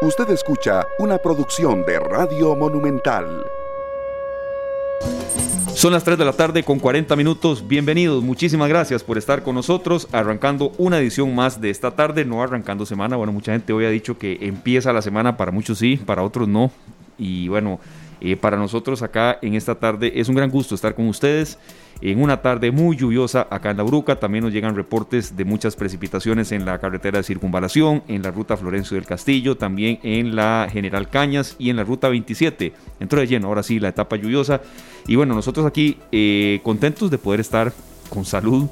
Usted escucha una producción de Radio Monumental. Son las 3 de la tarde con 40 minutos. Bienvenidos, muchísimas gracias por estar con nosotros, arrancando una edición más de esta tarde, no arrancando semana. Bueno, mucha gente hoy ha dicho que empieza la semana, para muchos sí, para otros no. Y bueno, eh, para nosotros acá en esta tarde es un gran gusto estar con ustedes en una tarde muy lluviosa acá en La Bruca. También nos llegan reportes de muchas precipitaciones en la carretera de circunvalación, en la ruta Florencio del Castillo, también en la General Cañas y en la ruta 27. Entró de lleno, ahora sí, la etapa lluviosa. Y bueno, nosotros aquí eh, contentos de poder estar con salud.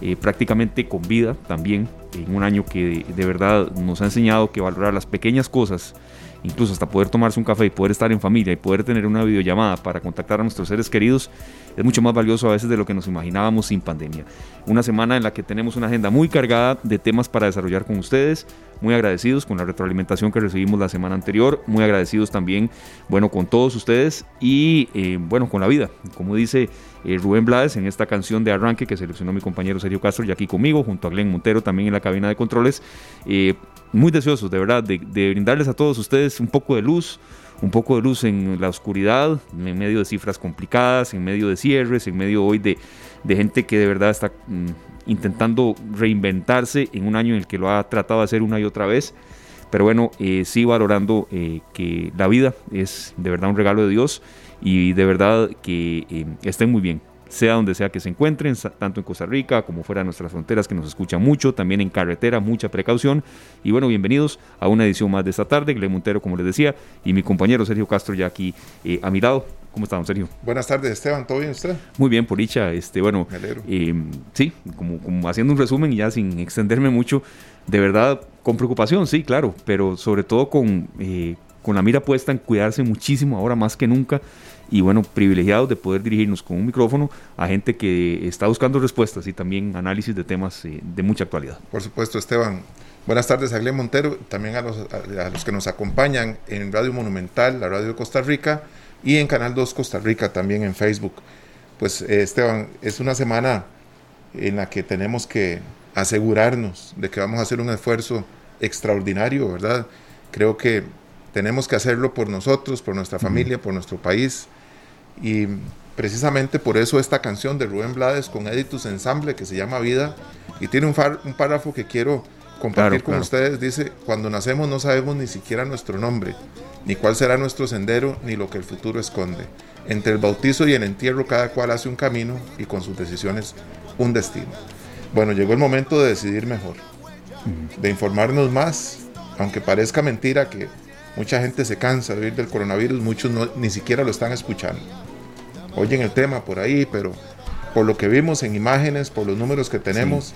Eh, prácticamente con vida también, en un año que de verdad nos ha enseñado que valorar las pequeñas cosas incluso hasta poder tomarse un café y poder estar en familia y poder tener una videollamada para contactar a nuestros seres queridos, es mucho más valioso a veces de lo que nos imaginábamos sin pandemia. Una semana en la que tenemos una agenda muy cargada de temas para desarrollar con ustedes, muy agradecidos con la retroalimentación que recibimos la semana anterior, muy agradecidos también, bueno, con todos ustedes y, eh, bueno, con la vida. Como dice eh, Rubén Blades en esta canción de arranque que seleccionó mi compañero Sergio Castro y aquí conmigo, junto a Glenn Montero también en la cabina de controles, eh, muy deseosos de verdad de, brindarles a todos ustedes un poco de luz, un poco de luz en la oscuridad, en medio de cifras complicadas, en medio de cierres, en medio hoy de, gente que de verdad está mm, intentando reinventarse en un año en el que lo ha tratado de hacer una y otra vez. Pero bueno, eh, sí valorando eh, que la vida es de verdad un regalo de Dios y de verdad que eh, estén muy bien sea donde sea que se encuentren, tanto en Costa Rica como fuera de nuestras fronteras, que nos escuchan mucho, también en carretera, mucha precaución. Y bueno, bienvenidos a una edición más de esta tarde. Gle Montero, como les decía, y mi compañero Sergio Castro ya aquí eh, a mi lado. ¿Cómo estamos, Sergio? Buenas tardes, Esteban. ¿Todo bien usted? Muy bien, por dicha. Este, bueno, eh, sí, como, como haciendo un resumen y ya sin extenderme mucho, de verdad, con preocupación, sí, claro, pero sobre todo con, eh, con la mira puesta en cuidarse muchísimo ahora más que nunca y bueno, privilegiados de poder dirigirnos con un micrófono a gente que está buscando respuestas y también análisis de temas eh, de mucha actualidad. Por supuesto, Esteban. Buenas tardes a Glenn Montero, también a los, a los que nos acompañan en Radio Monumental, la radio de Costa Rica, y en Canal 2 Costa Rica, también en Facebook. Pues eh, Esteban, es una semana en la que tenemos que asegurarnos de que vamos a hacer un esfuerzo extraordinario, ¿verdad? Creo que tenemos que hacerlo por nosotros, por nuestra familia, por nuestro país. Y precisamente por eso esta canción de Rubén Blades con Editus Ensamble que se llama Vida y tiene un, un párrafo que quiero compartir con ustedes. Dice, cuando nacemos no sabemos ni siquiera nuestro nombre, ni cuál será nuestro sendero, ni lo que el futuro esconde. Entre el bautizo y el entierro cada cual hace un camino y con sus decisiones un destino. Bueno, llegó el momento de decidir mejor, de informarnos más, aunque parezca mentira que mucha gente se cansa de oír del coronavirus, muchos ni siquiera lo están escuchando oyen el tema por ahí, pero por lo que vimos en imágenes, por los números que tenemos,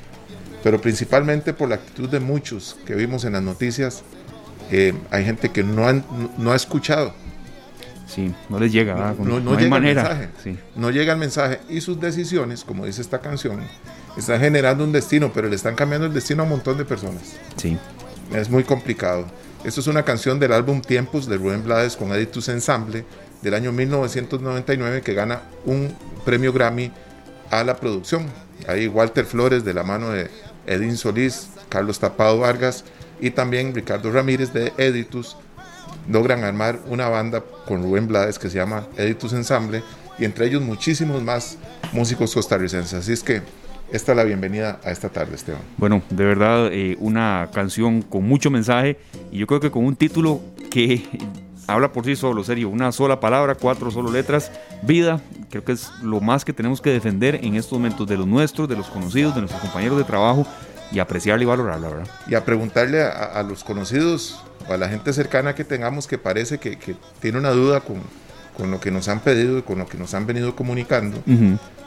pero principalmente por la actitud de muchos que vimos en las noticias, eh, hay gente que no, no ha escuchado. Sí, no les llega, no, no, llega manera. El mensaje, No llega el mensaje y sus decisiones, como dice esta canción, están generando un destino, pero le están cambiando el destino a un montón de personas. Sí. Es muy complicado. Esto es una canción del álbum Tiempos de Rubén Blades con Editus Ensemble del año 1999 que gana un premio Grammy a la producción. Ahí Walter Flores de la mano de Edín Solís, Carlos Tapado Vargas y también Ricardo Ramírez de Editus logran armar una banda con Rubén Blades que se llama Editus Ensemble y entre ellos muchísimos más músicos costarricenses. Así es que esta es la bienvenida a esta tarde, Esteban. Bueno, de verdad, eh, una canción con mucho mensaje y yo creo que con un título que habla por sí solo, serio, una sola palabra, cuatro solo letras, vida, creo que es lo más que tenemos que defender en estos momentos de los nuestros, de los conocidos, de nuestros compañeros de trabajo y apreciarla y valorarla, ¿verdad? Y a preguntarle a, los conocidos o a la gente cercana que tengamos que parece que, tiene una duda con, con, lo que nos han pedido y con lo que nos han venido comunicando,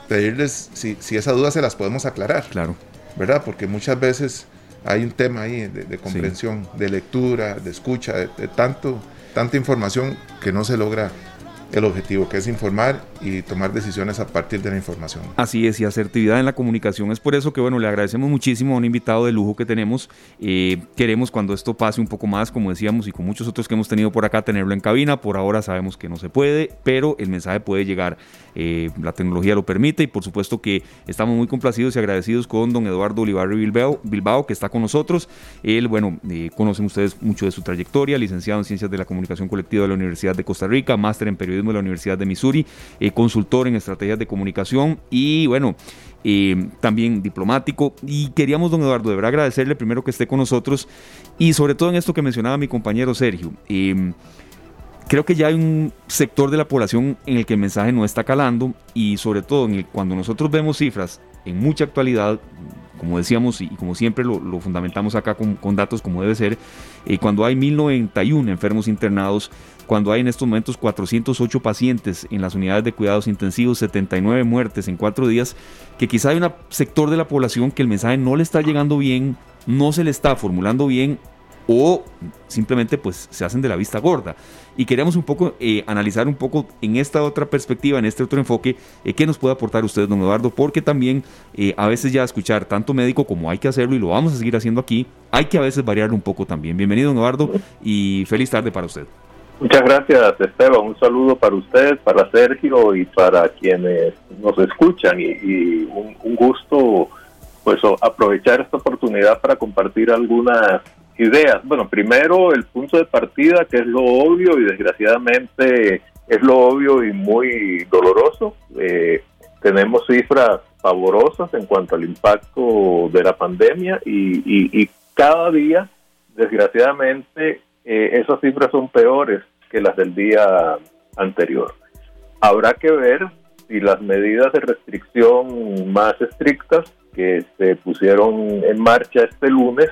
pedirles si, si esa duda se las podemos aclarar. Claro. ¿Verdad? Porque muchas veces hay un tema ahí de, comprensión, de lectura, de escucha, de tanto tanta información que no se logra el objetivo, que es informar y tomar decisiones a partir de la información. Así es, y asertividad en la comunicación. Es por eso que, bueno, le agradecemos muchísimo a un invitado de lujo que tenemos. Eh, queremos cuando esto pase un poco más, como decíamos, y con muchos otros que hemos tenido por acá, tenerlo en cabina. Por ahora sabemos que no se puede, pero el mensaje puede llegar. Eh, la tecnología lo permite y por supuesto que estamos muy complacidos y agradecidos con don Eduardo Olivarri Bilbao, que está con nosotros. Él, bueno, eh, conocen ustedes mucho de su trayectoria, licenciado en Ciencias de la Comunicación Colectiva de la Universidad de Costa Rica, máster en Periodismo de la Universidad de Missouri, eh, consultor en estrategias de comunicación y, bueno, también diplomático. Y queríamos, don Eduardo, de agradecerle primero que esté con nosotros y sobre todo en esto que mencionaba mi compañero Sergio creo que ya hay un sector de la población en el que el mensaje no está calando y sobre todo en el, cuando nosotros vemos cifras en mucha actualidad, como decíamos y como siempre lo, fundamentamos acá con, datos como debe ser, eh, cuando hay 1091 enfermos internados, cuando hay en estos momentos 408 pacientes en las unidades de cuidados intensivos, 79 muertes en cuatro días, que quizá hay un sector de la población que el mensaje no le está llegando bien, no se le está formulando bien o simplemente pues se hacen de la vista gorda. Y queremos un poco eh, analizar un poco en esta otra perspectiva, en este otro enfoque, eh, qué nos puede aportar usted, don Eduardo, porque también eh, a veces ya escuchar tanto médico como hay que hacerlo y lo vamos a seguir haciendo aquí, hay que a veces variar un poco también. Bienvenido, don Eduardo, y feliz tarde para usted. Muchas gracias, Esteban. Un saludo para usted, para Sergio y para quienes nos escuchan y, un, un gusto pues aprovechar esta oportunidad para compartir algunas ideas. Bueno, primero el punto de partida, que es lo obvio y desgraciadamente es lo obvio y muy doloroso. Eh, tenemos cifras favorosas en cuanto al impacto de la pandemia y, cada día, desgraciadamente, eh, esas cifras son peores que las del día anterior. Habrá que ver si las medidas de restricción más estrictas que se pusieron en marcha este lunes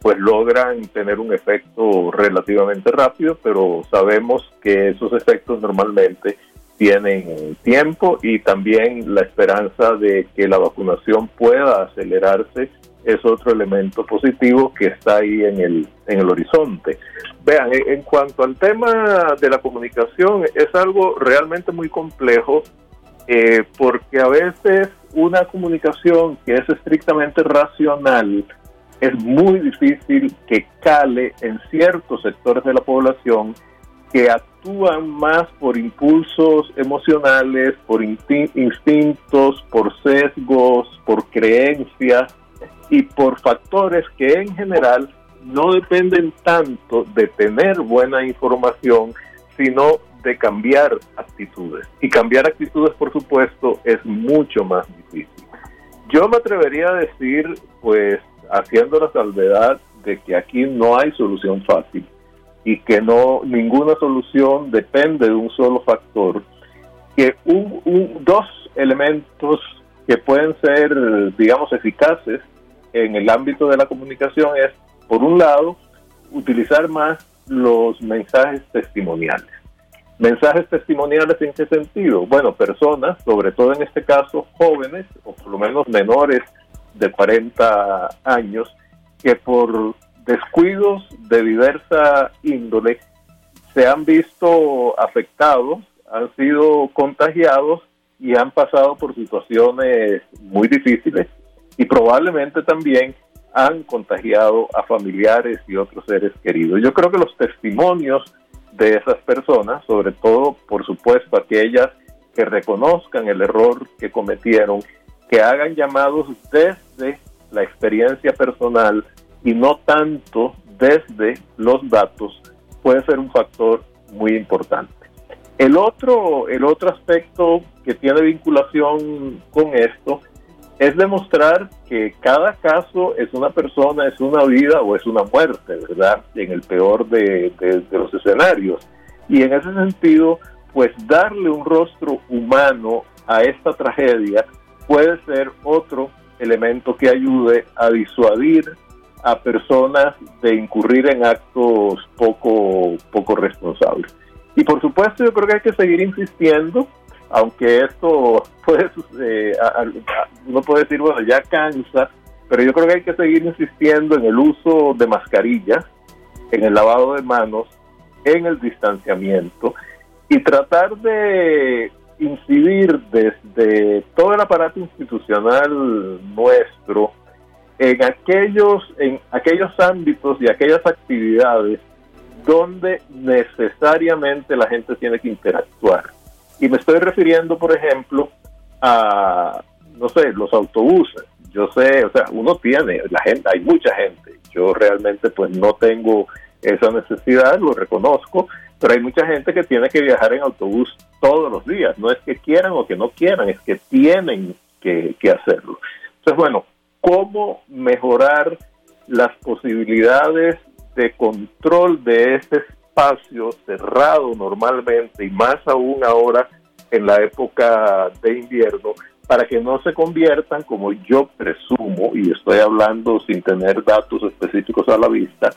pues logran tener un efecto relativamente rápido, pero sabemos que esos efectos normalmente tienen tiempo y también la esperanza de que la vacunación pueda acelerarse es otro elemento positivo que está ahí en el, en el horizonte. Vean, en cuanto al tema de la comunicación, es algo realmente muy complejo eh, porque a veces una comunicación que es estrictamente racional es muy difícil que cale en ciertos sectores de la población que actúan más por impulsos emocionales, por instintos, por sesgos, por creencias y por factores que en general no dependen tanto de tener buena información, sino de cambiar actitudes. Y cambiar actitudes, por supuesto, es mucho más difícil. Yo me atrevería a decir, pues, haciendo la salvedad de que aquí no hay solución fácil y que no ninguna solución depende de un solo factor, que un, dos elementos que pueden ser, digamos, eficaces en el ámbito de la comunicación es, por un lado, utilizar más los mensajes testimoniales. Mensajes testimoniales en qué sentido? Bueno, personas, sobre todo en este caso jóvenes, o por lo menos menores de 40 años que por descuidos de diversa índole se han visto afectados, han sido contagiados y han pasado por situaciones muy difíciles y probablemente también han contagiado a familiares y otros seres queridos. Yo creo que los testimonios de esas personas, sobre todo, por supuesto, aquellas que reconozcan el error que cometieron que hagan llamados desde la experiencia personal y no tanto desde los datos puede ser un factor muy importante. El otro, el otro aspecto que tiene vinculación con esto es demostrar que cada caso es una persona, es una vida o es una muerte, ¿verdad? En el peor de, de los escenarios. Y en ese sentido, pues darle un rostro humano a esta tragedia puede ser otro elemento que ayude a disuadir a personas de incurrir en actos poco, poco responsables. Y por supuesto yo creo que hay que seguir insistiendo, aunque esto puede, eh, uno puede decir, bueno, ya cansa, pero yo creo que hay que seguir insistiendo en el uso de mascarillas, en el lavado de manos, en el distanciamiento y tratar de incidir desde todo el aparato institucional nuestro en aquellos, en aquellos ámbitos y aquellas actividades donde necesariamente la gente tiene que interactuar. Y me estoy refiriendo, por ejemplo, a, no sé, los autobuses. Yo sé, o sea, uno tiene, la gente, hay mucha gente. Yo realmente pues no tengo esa necesidad, lo reconozco, pero hay mucha gente que tiene que viajar en autobús todos los días. No es que quieran o que no quieran, es que tienen que, hacerlo. Entonces, bueno, ¿cómo mejorar las posibilidades de control de ese espacio cerrado normalmente y más aún ahora en la época de invierno para que no se conviertan, como yo presumo, y estoy hablando sin tener datos específicos a la vista,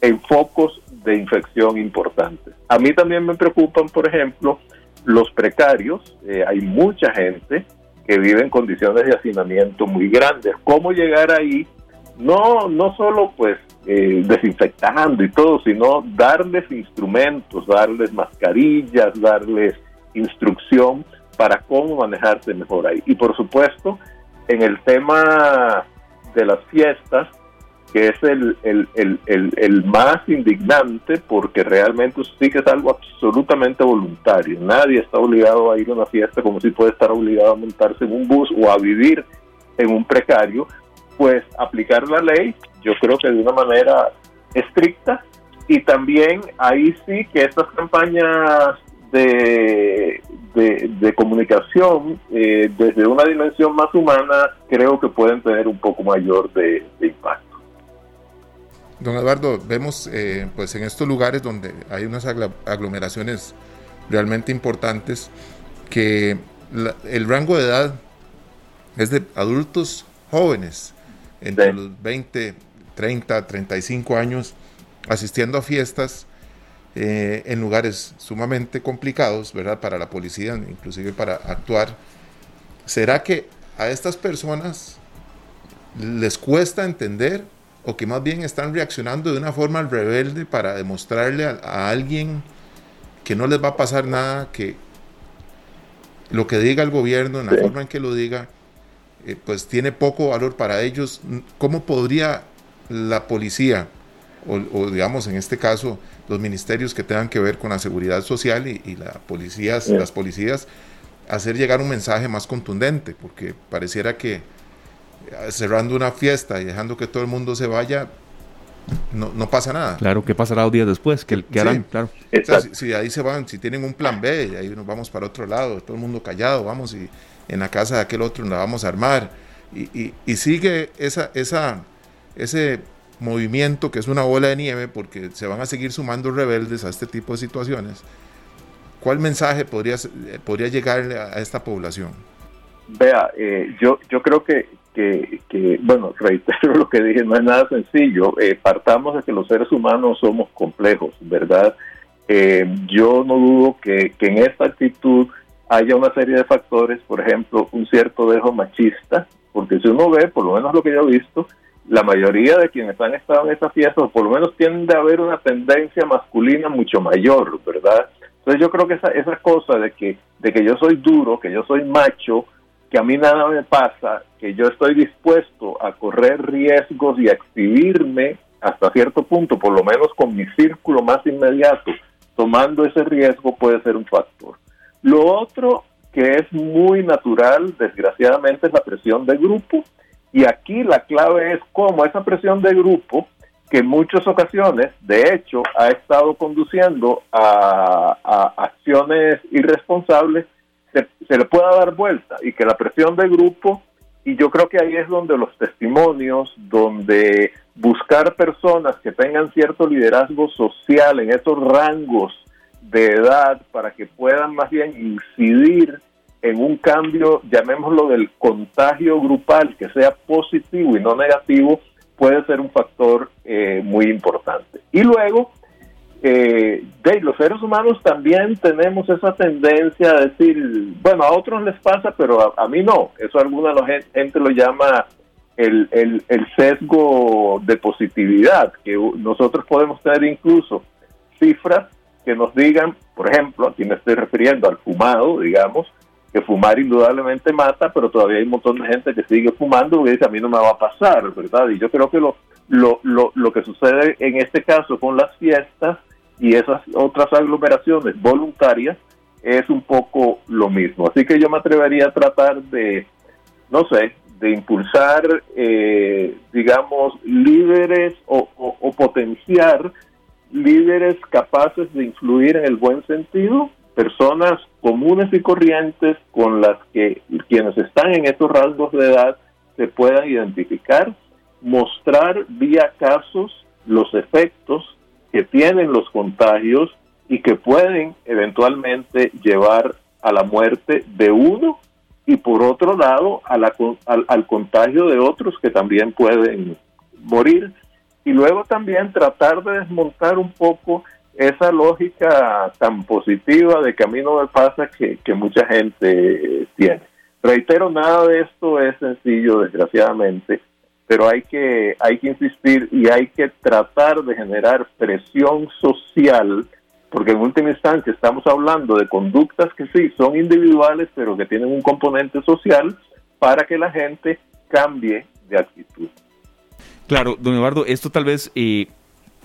en focos de infección importantes. A mí también me preocupan, por ejemplo, los precarios. Eh, hay mucha gente que vive en condiciones de hacinamiento muy grandes. ¿Cómo llegar ahí? No, no solo pues eh, desinfectando y todo, sino darles instrumentos, darles mascarillas, darles instrucción para cómo manejarse mejor ahí. Y por supuesto, en el tema de las fiestas, que es el, el, el, el, más indignante porque realmente sí que es algo absolutamente voluntario. Nadie está obligado a ir a una fiesta como si puede estar obligado a montarse en un bus o a vivir en un precario, pues aplicar la ley, yo creo que de una manera estricta y también ahí sí que estas campañas de, de, comunicación eh, desde una dimensión más humana creo que pueden tener un poco mayor de, impacto. Don Eduardo, vemos eh, pues en estos lugares donde hay unas aglomeraciones realmente importantes que el rango de edad es de adultos jóvenes, entre los 20, 30, 35 años, asistiendo a fiestas eh, en lugares sumamente complicados, ¿verdad? Para la policía, inclusive para actuar. ¿Será que a estas personas les cuesta entender o que más bien están reaccionando de una forma rebelde para demostrarle a, alguien que no les va a pasar nada, que lo que diga el gobierno, en la forma en que lo diga, eh, pues tiene poco valor para ellos? ¿Cómo podría la policía, o digamos en este caso, los ministerios que tengan que ver con la seguridad social y, la policías, las policías, hacer llegar un mensaje más contundente, porque pareciera que cerrando una fiesta y dejando que todo el mundo se vaya, no, no pasa nada. Claro, ¿qué pasará dos días después? ¿Qué, harán? Claro. si, ahí se van, si tienen un plan B, y ahí nos vamos para otro lado, todo el mundo callado, vamos y en la casa de aquel otro nos la vamos a armar. Y, y, y sigue esa, esa, ese movimiento que es una bola de nieve porque se van a seguir sumando rebeldes a este tipo de situaciones, ¿cuál mensaje podría, podría llegar a esta población? Vea, eh, yo, yo creo que, que, bueno, reitero lo que dije, no es nada sencillo. Eh, partamos de que los seres humanos somos complejos, ¿verdad? Eh, yo no dudo que, que en esta actitud haya una serie de factores, por ejemplo, un cierto dejo machista, porque si uno ve, por lo menos lo que yo he visto, la mayoría de quienes han estado en esa fiesta, o por lo menos tiende a haber una tendencia masculina mucho mayor, ¿verdad? Entonces yo creo que esa, esa cosa de que, de que yo soy duro, que yo soy macho, que a mí nada me pasa, que yo estoy dispuesto a correr riesgos y a exhibirme hasta cierto punto, por lo menos con mi círculo más inmediato, tomando ese riesgo puede ser un factor. Lo otro que es muy natural, desgraciadamente, es la presión de grupo y aquí la clave es cómo esa presión de grupo, que en muchas ocasiones, de hecho, ha estado conduciendo a, acciones irresponsables, se, le pueda dar vuelta y que la presión de grupo, y yo creo que ahí es donde los testimonios, donde buscar personas que tengan cierto liderazgo social en esos rangos de edad para que puedan más bien incidir en un cambio, llamémoslo del contagio grupal, que sea positivo y no negativo, puede ser un factor eh, muy importante. Y luego, eh, los seres humanos también tenemos esa tendencia a decir, bueno, a otros les pasa, pero a, mí no. Eso alguna gente lo llama el, el, el sesgo de positividad, que nosotros podemos tener incluso cifras que nos digan, por ejemplo, aquí me estoy refiriendo al fumado, digamos, que fumar indudablemente mata, pero todavía hay un montón de gente que sigue fumando y dice, a mí no me va a pasar, ¿verdad? Y yo creo que lo, lo, lo, lo que sucede en este caso con las fiestas y esas otras aglomeraciones voluntarias es un poco lo mismo. Así que yo me atrevería a tratar de, no sé, de impulsar, eh, digamos, líderes o, o, potenciar líderes capaces de influir en el buen sentido, personas comunes y corrientes con las que quienes están en estos rasgos de edad se puedan identificar, mostrar vía casos los efectos que tienen los contagios y que pueden eventualmente llevar a la muerte de uno y por otro lado a la, al, al, contagio de otros que también pueden morir y luego también tratar de desmontar un poco esa lógica tan positiva de camino de pasa que, que mucha gente tiene. Reitero, nada de esto es sencillo, desgraciadamente, pero hay que, hay que insistir y hay que tratar de generar presión social porque en última instancia estamos hablando de conductas que sí son individuales, pero que tienen un componente social para que la gente cambie de actitud. Claro, don Eduardo, esto tal vez eh,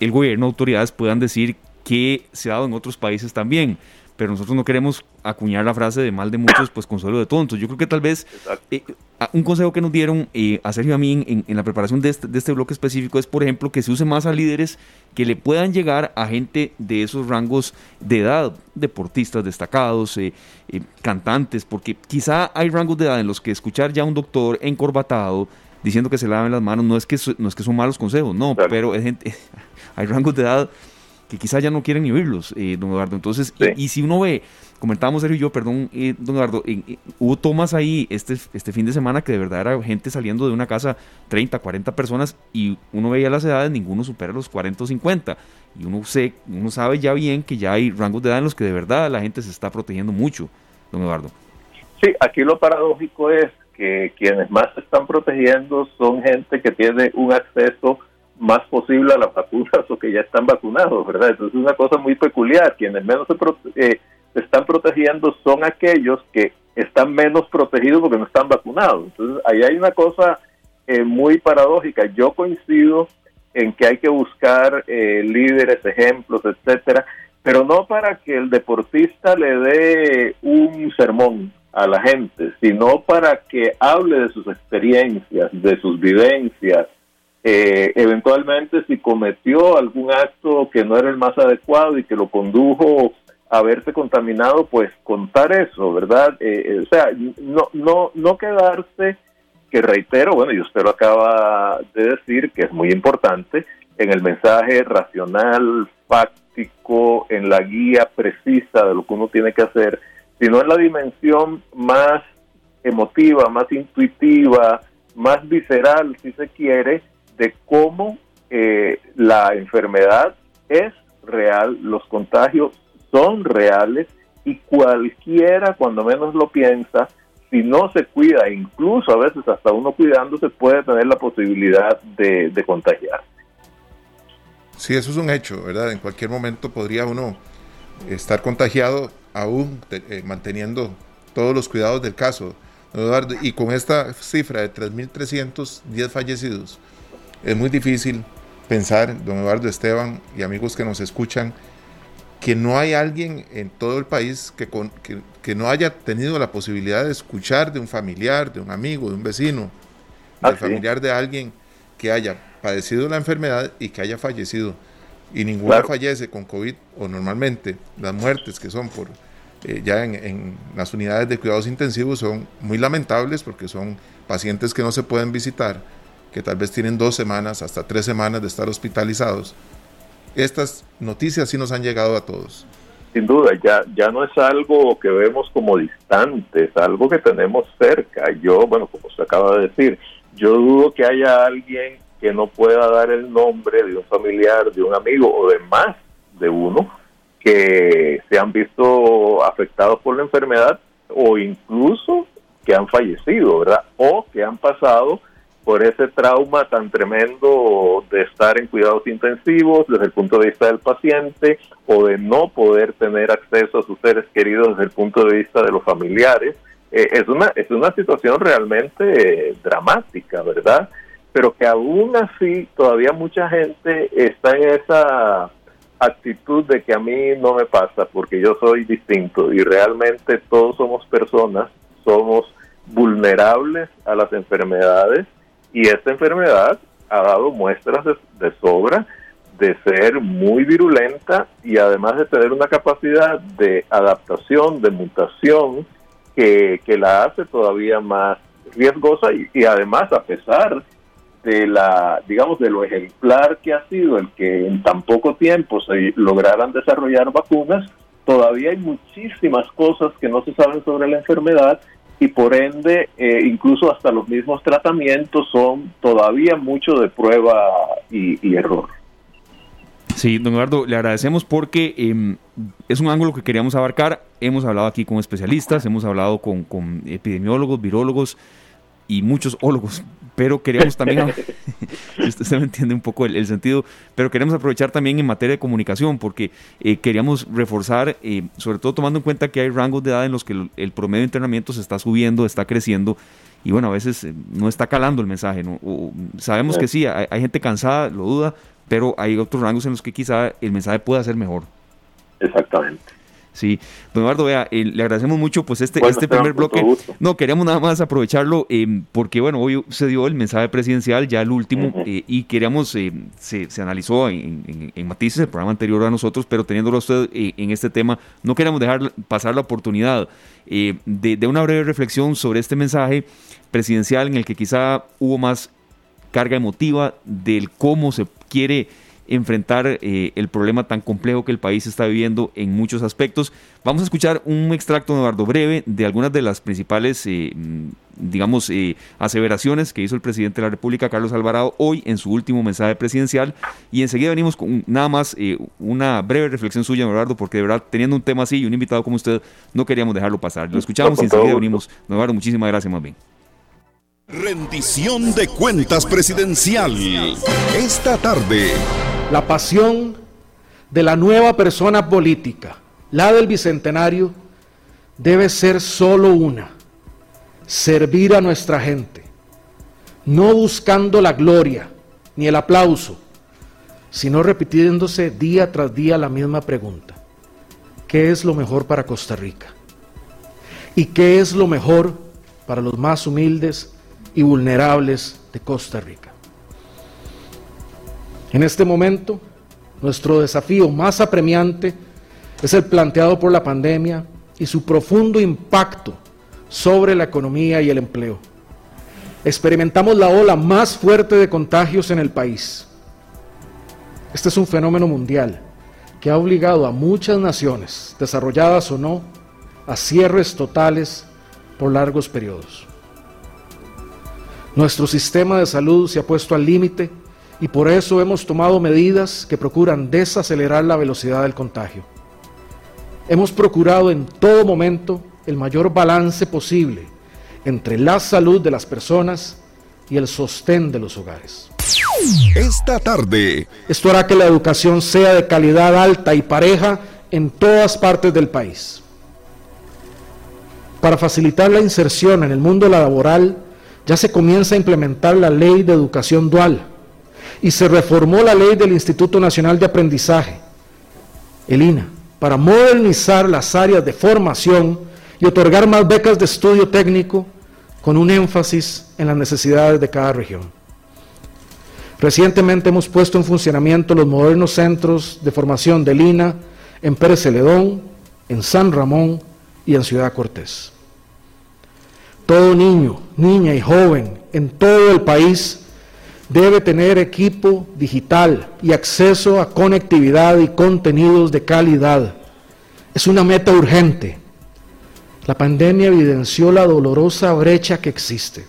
el gobierno, autoridades puedan decir que se ha dado en otros países también pero nosotros no queremos acuñar la frase de mal de muchos, pues consuelo de tontos. Yo creo que tal vez eh, un consejo que nos dieron eh, a Sergio y a mí en, la preparación de este, de este, bloque específico es, por ejemplo, que se use más a líderes que le puedan llegar a gente de esos rangos de edad, deportistas destacados, eh, cantantes, porque quizá hay rangos de edad en los que escuchar ya a un doctor encorbatado diciendo que se laven las manos no es que, no es que son malos consejos, no, pero hay, gente, hay rangos de edad que quizás ya no quieren ni oírlos, eh, don Eduardo. Entonces, y, si uno ve, comentábamos Sergio y yo, perdón, eh, don Eduardo, hubo tomas ahí este, este fin de semana que de verdad era gente saliendo de una casa, 30, 40 personas, y uno veía las edades, ninguno supera los 40 o 50. Y uno, sé, uno sabe ya bien que ya hay rangos de edad en los que de verdad la gente se está protegiendo mucho, don Eduardo. Sí, aquí lo paradójico es que quienes más se están protegiendo son gente que tiene un acceso más posible a las vacunas o que ya están vacunados, ¿verdad? Entonces es una cosa muy peculiar. Quienes menos se, eh, están protegiendo son aquellos que están menos protegidos porque no están vacunados. Entonces ahí hay una cosa eh, muy paradójica. Yo coincido en que hay que buscar eh, líderes, ejemplos, etcétera, pero no para que el deportista le dé un sermón a la gente, sino para que hable de sus experiencias, de sus vivencias, eh, eventualmente si cometió algún acto que no era el más adecuado y que lo condujo a verse contaminado, pues contar eso, ¿verdad? Eh, eh, o sea, no, no, no quedarse, que reitero, bueno, y usted lo acaba de decir, que es muy importante, en el mensaje racional, fáctico, en la guía precisa de lo que uno tiene que hacer, sino en la dimensión más emotiva, más intuitiva, más visceral, si se quiere, de cómo eh, la enfermedad es real, los contagios son reales y cualquiera, cuando menos lo piensa, si no se cuida, incluso a veces hasta uno cuidándose, puede tener la posibilidad de, de contagiarse. Sí, eso es un hecho, ¿verdad? En cualquier momento podría uno estar contagiado aún eh, manteniendo todos los cuidados del caso. Eduardo, y con esta cifra de 3.310 fallecidos, es muy difícil pensar, don Eduardo Esteban y amigos que nos escuchan, que no hay alguien en todo el país que, que, no haya tenido la posibilidad de escuchar de un familiar, de un amigo, de un vecino, del familiar de alguien que haya padecido la enfermedad y que haya fallecido. Y ninguno fallece con COVID o normalmente las muertes que son por eh, ya en, en, las unidades de cuidados intensivos son muy lamentables porque son pacientes que no se pueden visitar que tal vez tienen dos semanas, hasta tres semanas de estar hospitalizados. Estas noticias sí nos han llegado a todos. Sin duda, ya, ya no es algo que vemos como distante, es algo que tenemos cerca. Yo, bueno, como se acaba de decir, yo dudo que haya alguien que no pueda dar el nombre de un familiar, de un amigo o de más de uno que se han visto afectados por la enfermedad o incluso que han fallecido, ¿verdad? O que han pasado por ese trauma tan tremendo de estar en cuidados intensivos desde el punto de vista del paciente o de no poder tener acceso a sus seres queridos desde el punto de vista de los familiares. Eh, es, una, es una situación realmente eh, dramática, ¿verdad? Pero que aún así todavía mucha gente está en esa actitud de que a mí no me pasa porque yo soy distinto y realmente todos somos personas, somos vulnerables a las enfermedades y esta enfermedad ha dado muestras de, sobra de ser muy virulenta y además de tener una capacidad de adaptación, de mutación, que, la hace todavía más riesgosa y, además a pesar de la, digamos, de lo ejemplar que ha sido el que en tan poco tiempo se lograran desarrollar vacunas, todavía hay muchísimas cosas que no se saben sobre la enfermedad y por ende eh, incluso hasta los mismos tratamientos son todavía mucho de prueba y, error. Sí, don Eduardo, le agradecemos porque em, es un ángulo que queríamos abarcar. Hemos hablado aquí con especialistas, hemos hablado con, con epidemiólogos, virólogos y muchos ólogos pero queríamos también, usted me entiende un poco el, sentido, pero queremos aprovechar también en materia de comunicación, porque eh, queríamos reforzar, eh, sobre todo tomando en cuenta que hay rangos de edad en los que el, promedio de entrenamiento se está subiendo, está creciendo, y bueno, a veces eh, no está calando el mensaje. ¿no? sabemos que sí, hay, hay gente cansada, lo duda, pero hay otros rangos en los que quizá el mensaje pueda ser mejor. Exactamente. Sí, don Eduardo, vea, eh, le agradecemos mucho pues este, este primer bloque. No, queríamos nada más aprovecharlo eh, porque bueno, hoy se dio el mensaje presidencial, ya el último, eh, y queríamos, se, se, analizó en, en, matices el programa anterior a nosotros, pero teniéndolo usted en este tema, no queríamos dejar pasar la oportunidad de, de una breve reflexión sobre este mensaje presidencial en el que quizá hubo más carga emotiva del cómo se quiere enfrentar eh, el problema tan complejo que el país está viviendo en muchos aspectos. Vamos a escuchar un extracto, Eduardo, breve de algunas de las principales, eh, mm, digamos, eh, aseveraciones que hizo el presidente de la República, Carlos Alvarado, hoy en su último mensaje presidencial. Y enseguida venimos con nada más una breve reflexión suya, Eduardo, porque de verdad, teniendo un tema así y un invitado como usted, no queríamos dejarlo pasar. Lo escuchamos y enseguida venimos. Eduardo, muchísimas gracias más bien. Rendición de cuentas presidencial. Esta tarde. La pasión de la nueva persona política, la del Bicentenario, debe ser solo una, servir a nuestra gente, no buscando la gloria ni el aplauso, sino repitiéndose día tras día la misma pregunta. ¿Qué es lo mejor para Costa Rica? ¿Y qué es lo mejor para los más humildes y vulnerables de Costa Rica? En este momento, nuestro desafío más apremiante es el planteado por la pandemia y su profundo impacto sobre la economía y el empleo. Experimentamos la ola más fuerte de contagios en el país. Este es un fenómeno mundial que ha obligado a muchas naciones, desarrolladas o no, a cierres totales por largos periodos. Nuestro sistema de salud se ha puesto al límite y por eso hemos tomado medidas que procuran desacelerar la velocidad del contagio. Hemos procurado en todo momento el mayor balance posible entre la salud de las personas y el sostén de los hogares. Esta tarde. Esto hará que la educación sea de calidad alta y pareja en todas partes del país. Para facilitar la inserción en el mundo laboral, ya se comienza a implementar la ley de educación dual y se reformó la ley del Instituto Nacional de Aprendizaje, el INA, para modernizar las áreas de formación y otorgar más becas de estudio técnico con un énfasis en las necesidades de cada región. Recientemente hemos puesto en funcionamiento los modernos centros de formación del INA en Pérez Celedón, en San Ramón y en Ciudad Cortés. Todo niño, niña y joven en todo el país debe tener equipo digital y acceso a conectividad y contenidos de calidad. Es una meta urgente. La pandemia evidenció la dolorosa brecha que existe.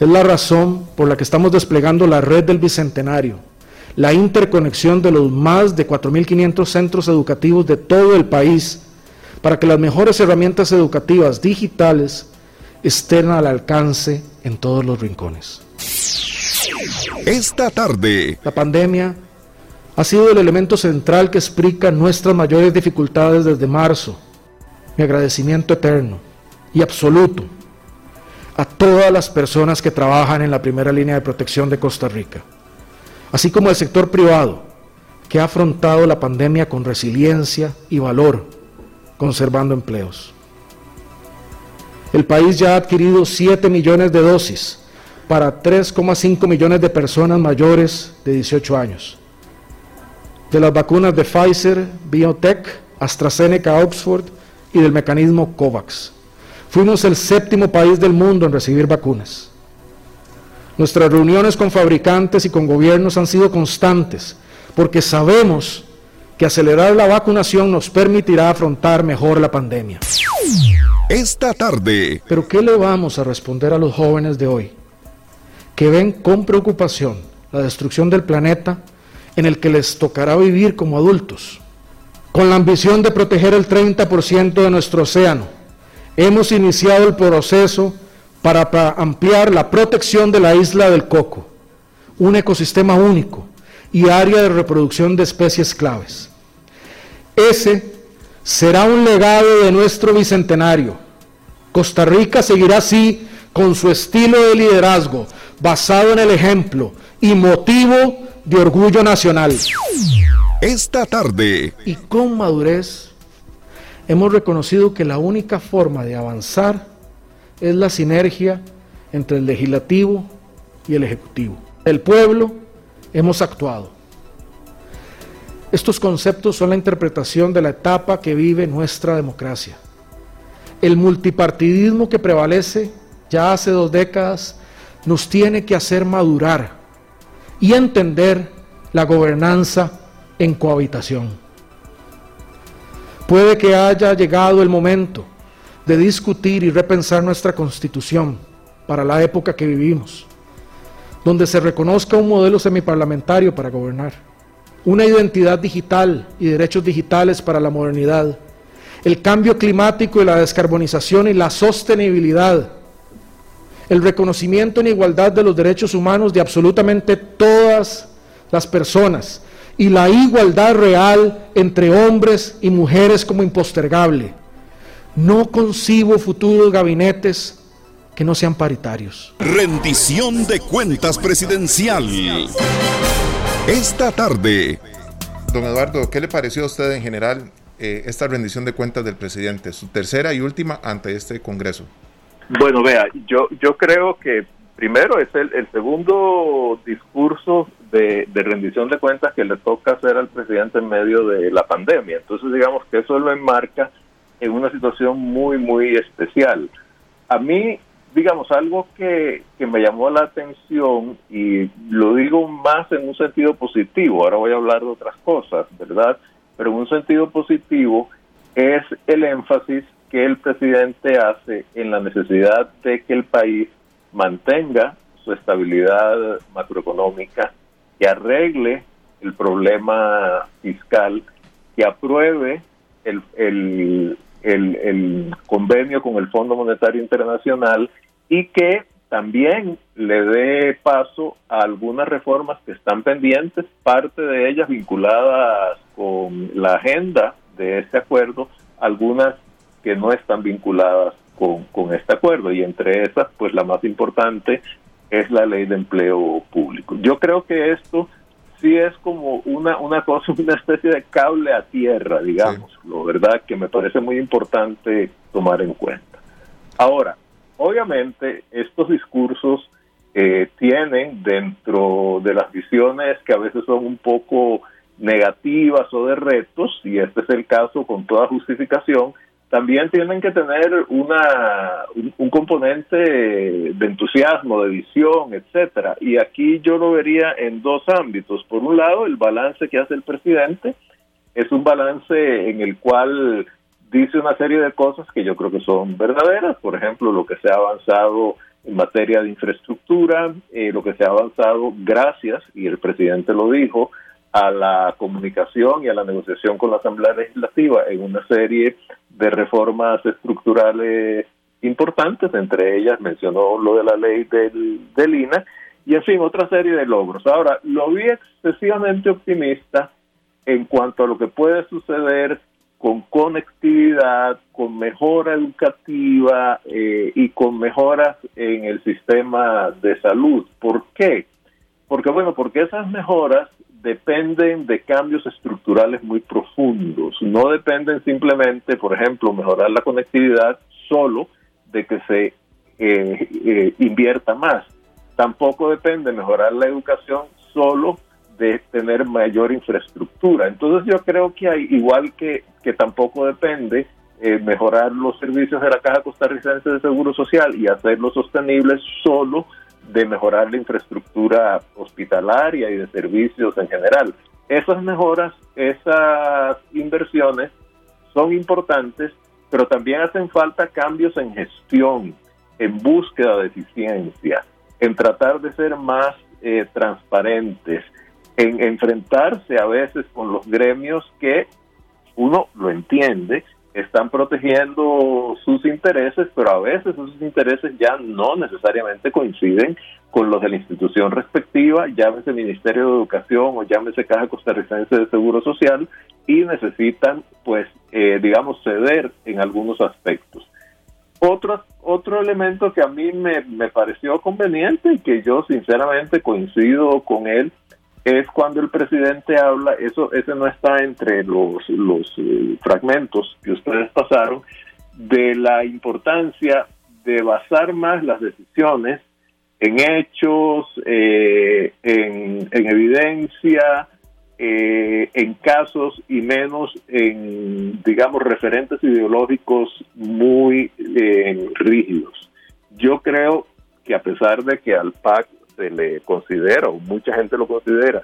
Es la razón por la que estamos desplegando la red del Bicentenario, la interconexión de los más de 4.500 centros educativos de todo el país, para que las mejores herramientas educativas digitales estén al alcance en todos los rincones. Esta tarde. La pandemia ha sido el elemento central que explica nuestras mayores dificultades desde marzo. Mi agradecimiento eterno y absoluto a todas las personas que trabajan en la primera línea de protección de Costa Rica, así como al sector privado, que ha afrontado la pandemia con resiliencia y valor, conservando empleos. El país ya ha adquirido 7 millones de dosis para 3,5 millones de personas mayores de 18 años. De las vacunas de Pfizer, BioNTech, AstraZeneca, Oxford y del mecanismo COVAX. Fuimos el séptimo país del mundo en recibir vacunas. Nuestras reuniones con fabricantes y con gobiernos han sido constantes porque sabemos que acelerar la vacunación nos permitirá afrontar mejor la pandemia. Esta tarde. Pero ¿qué le vamos a responder a los jóvenes de hoy? Que ven con preocupación la destrucción del planeta en el que les tocará vivir como adultos, con la ambición de proteger el 30% de nuestro océano hemos iniciado el proceso para ampliar la protección de la isla del Coco, un ecosistema único y área de reproducción de especies claves. Ese será un legado de nuestro bicentenario. Costa Rica seguirá así con su estilo de liderazgo, basado en el ejemplo y motivo de orgullo nacional. Esta tarde. Y con madurez hemos reconocido que la única forma de avanzar es la sinergia entre el legislativo y el ejecutivo. El pueblo hemos actuado. Estos conceptos son la interpretación de la etapa que vive nuestra democracia. El multipartidismo que prevalece ya hace dos décadas nos tiene que hacer madurar y entender la gobernanza en cohabitación. Puede que haya llegado el momento de discutir y repensar nuestra constitución para la época que vivimos, donde se reconozca un modelo semiparlamentario para gobernar, una identidad digital y derechos digitales para la modernidad, el cambio climático y la descarbonización y la sostenibilidad, el reconocimiento en igualdad de los derechos humanos de absolutamente todas las personas y la igualdad real entre hombres y mujeres como impostergable. No concibo futuros gabinetes que no sean paritarios. Rendición de cuentas presidencial. Esta tarde. Don Eduardo, ¿qué le pareció a usted en general eh, esta rendición de cuentas del presidente, su tercera y última ante este Congreso? Bueno, vea, yo, yo creo que primero es el, el segundo discurso de, rendición de cuentas que le toca hacer al presidente en medio de la pandemia. Entonces, digamos que eso lo enmarca en una situación muy, muy especial. A mí, digamos, algo que, que me llamó la atención, y lo digo más en un sentido positivo, ahora voy a hablar de otras cosas, ¿verdad? Pero en un sentido positivo es el énfasis que el presidente hace en la necesidad de que el país mantenga su estabilidad macroeconómica, que arregle el problema fiscal, que apruebe el, el, el, convenio con el Fondo Monetario Internacional y que también le dé paso a algunas reformas que están pendientes, parte de ellas vinculadas con la agenda de este acuerdo, algunas que no están vinculadas con, con este acuerdo y entre esas, pues la más importante es la ley de empleo público. Yo creo que esto sí es como una, una cosa, una especie de cable a tierra, digamos, lo verdad que me parece muy importante tomar en cuenta. Ahora, obviamente estos discursos eh, tienen dentro de las visiones que a veces son un poco negativas o de retos, y este es el caso con toda justificación, también tienen que tener una, un, componente de entusiasmo, de visión, etcétera. Y aquí yo lo vería en dos ámbitos. Por un lado, el balance que hace el presidente es un balance en el cual dice una serie de cosas que yo creo que son verdaderas. Por ejemplo, lo que se ha avanzado en materia de infraestructura, eh, lo que se ha avanzado gracias, y el presidente lo dijo, a la comunicación y a la negociación con la Asamblea Legislativa en una serie de reformas estructurales importantes, entre ellas mencionó lo de la ley del, del INA, y en fin, otra serie de logros. Ahora, lo vi excesivamente optimista en cuanto a lo que puede suceder con conectividad, con mejora educativa eh, y con mejoras en el sistema de salud. ¿Por qué? Porque bueno, porque esas mejoras dependen de cambios estructurales muy profundos, no dependen simplemente, por ejemplo, mejorar la conectividad solo de que se eh, eh, invierta más. Tampoco depende mejorar la educación solo de tener mayor infraestructura. Entonces yo creo que hay, igual que, que tampoco depende eh, mejorar los servicios de la Caja Costarricense de Seguro Social y hacerlos sostenibles solo de mejorar la infraestructura hospitalaria y de servicios en general. Esas mejoras, esas inversiones son importantes, pero también hacen falta cambios en gestión, en búsqueda de eficiencia, en tratar de ser más eh, transparentes, en enfrentarse a veces con los gremios que uno lo entiende, están protegiendo sus intereses, pero a veces esos intereses ya no necesariamente coinciden con los de la institución respectiva, llámese Ministerio de Educación o llámese Caja Costarricense de Seguro Social, y necesitan, pues, eh, digamos, ceder en algunos aspectos. Otro, otro elemento que a mí me, me pareció conveniente y que yo sinceramente coincido con él es cuando el presidente habla, eso ese no está entre los, los eh, fragmentos que ustedes pasaron, de la importancia de basar más las decisiones en hechos, eh, en, evidencia, eh, en casos y menos en, digamos, referentes ideológicos muy rígidos. Yo creo que a pesar de que al PAC se le considera, o mucha gente lo considera,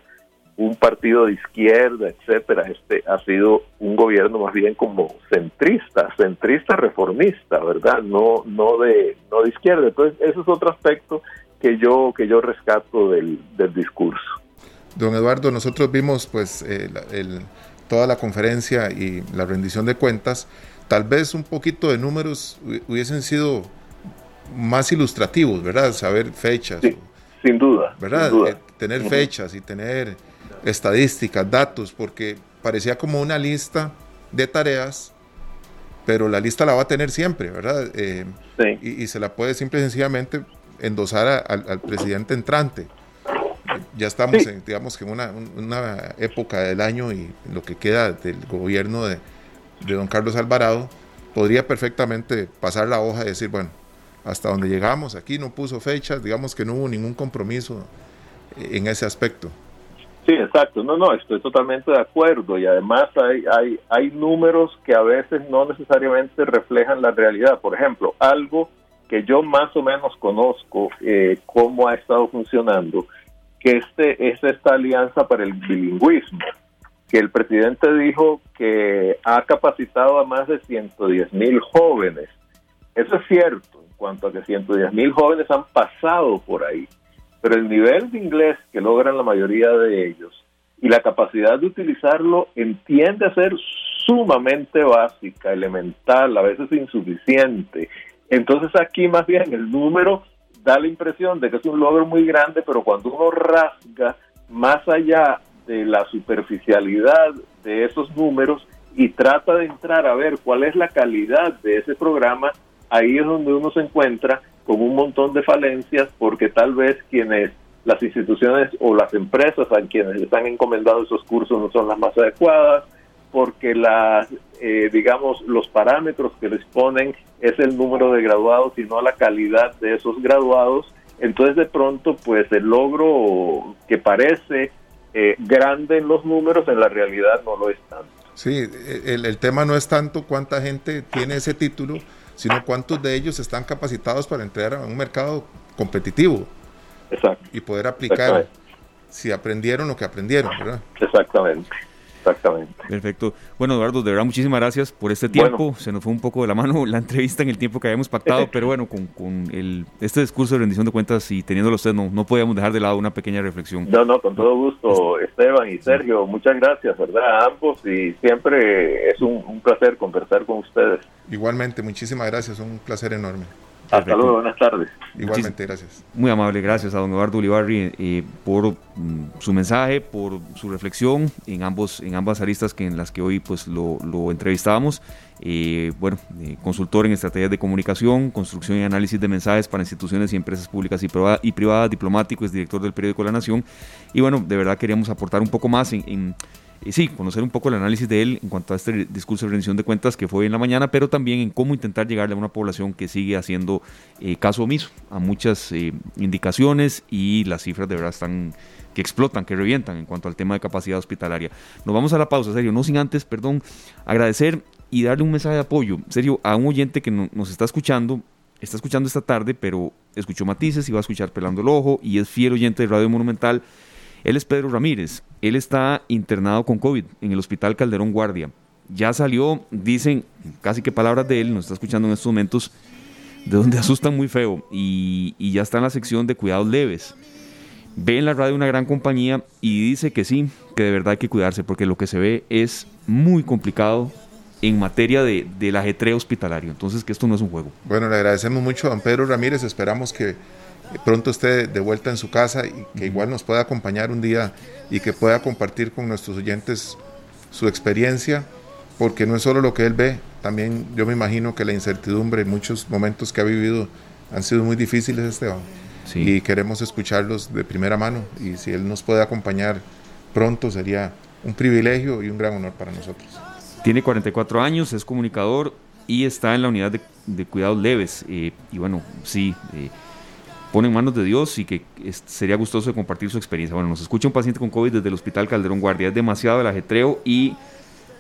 un partido de izquierda, etcétera. Este ha sido un gobierno más bien como centrista, centrista reformista, ¿verdad? No no de no de izquierda. Entonces, ese es otro aspecto que yo que yo rescato del, del discurso. Don Eduardo, nosotros vimos pues eh, el, toda la conferencia y la rendición de cuentas. Tal vez un poquito de números hubiesen sido más ilustrativos, ¿verdad? Saber fechas. Sin duda. ¿Verdad? Eh, tener fechas y tener estadísticas, datos, porque parecía como una lista de tareas, pero la lista la va a tener siempre, ¿verdad? Eh, y, se la puede simple y sencillamente endosar al presidente entrante. Ya estamos, en, digamos que en una, una, época del año y lo que queda del gobierno de, de don Carlos Alvarado, podría perfectamente pasar la hoja y decir, bueno, hasta donde llegamos. Aquí no puso fechas, digamos que no hubo ningún compromiso en ese aspecto. Sí, exacto. No, no, estoy totalmente de acuerdo y además hay, hay, hay números que a veces no necesariamente reflejan la realidad. Por ejemplo, algo que yo más o menos conozco eh, cómo ha estado funcionando, que este es esta alianza para el bilingüismo, que el presidente dijo que ha capacitado a más de 110 mil jóvenes. Eso es cierto, cuanto a que 110 mil jóvenes han pasado por ahí. Pero el nivel de inglés que logran la mayoría de ellos y la capacidad de utilizarlo entiende a ser sumamente básica, elemental, a veces insuficiente. Entonces aquí más bien el número da la impresión de que es un logro muy grande, pero cuando uno rasga más allá de la superficialidad de esos números y trata de entrar a ver cuál es la calidad de ese programa, ahí es donde uno se encuentra con un montón de falencias porque tal vez quienes las instituciones o las empresas a quienes les han encomendado esos cursos no son las más adecuadas, porque las, eh, digamos, los parámetros que les ponen es el número de graduados y no la calidad de esos graduados. Entonces de pronto, pues el logro que parece eh, grande en los números, en la realidad no lo es tanto. Sí, el, el tema no es tanto cuánta gente tiene ese título, sino cuántos de ellos están capacitados para entrar a un mercado competitivo. Exacto. Y poder aplicar si aprendieron lo que aprendieron, ¿verdad? Exactamente. Exactamente. Perfecto. Bueno, Eduardo, de verdad, muchísimas gracias por este tiempo. Se nos fue un poco de la mano la entrevista en el tiempo que habíamos pactado, pero bueno, con, con el, este discurso de rendición de cuentas y teniéndolo usted, no, no podíamos dejar de lado una pequeña reflexión. No, no, con todo gusto, Esteban y Sergio, muchas gracias, ¿verdad? A ambos y siempre es un, un placer conversar con ustedes. Igualmente, muchísimas gracias, un placer enorme. Hasta luego, buenas tardes. Igualmente, gracias. Muy amable, gracias a don Eduardo Ulibarri eh, por mm, su mensaje, por su reflexión en ambos en ambas aristas que en las que hoy pues lo, lo entrevistábamos. Eh, bueno, eh, consultor en estrategias de comunicación, construcción y análisis de mensajes para instituciones y empresas públicas y, privadas, y privadas diplomático, es director del periódico La Nación. Y bueno, de verdad queríamos aportar un poco más en, en y sí, conocer un poco el análisis de él en cuanto a este discurso de rendición de cuentas que fue en la mañana, pero también en cómo intentar llegarle a una población que sigue haciendo eh, caso omiso a muchas eh, indicaciones y las cifras de verdad están que explotan, que revientan en cuanto al tema de capacidad hospitalaria. Nos vamos a la pausa, serio, no sin antes, perdón, agradecer y darle un mensaje de apoyo, serio, a un oyente que nos está escuchando, está escuchando esta tarde, pero escuchó matices y va a escuchar pelando el ojo y es fiel oyente de Radio Monumental él es Pedro Ramírez. Él está internado con COVID en el Hospital Calderón Guardia. Ya salió, dicen, casi que palabras de él, nos está escuchando en estos momentos, de donde asustan muy feo. Y, ya está en la sección de cuidados leves. Ve en la radio una gran compañía y dice que sí, que de verdad hay que cuidarse, porque lo que se ve es muy complicado en materia de, del ajetreo hospitalario. Entonces, que esto no es un juego. Bueno, le agradecemos mucho a don Pedro Ramírez. Esperamos que pronto esté de vuelta en su casa y que igual nos pueda acompañar un día y que pueda compartir con nuestros oyentes su experiencia, porque no es solo lo que él ve, también yo me imagino que la incertidumbre en muchos momentos que ha vivido han sido muy difíciles, Esteban. Y queremos escucharlos de primera mano y si él nos puede acompañar pronto sería un privilegio y un gran honor para nosotros. Tiene 44 años, es comunicador y está en la unidad de, cuidados leves. Eh, y bueno, sí. Eh, pone en manos de Dios y que sería gustoso de compartir su experiencia. Bueno, nos escucha un paciente con COVID desde el Hospital Calderón Guardia. Es demasiado el ajetreo y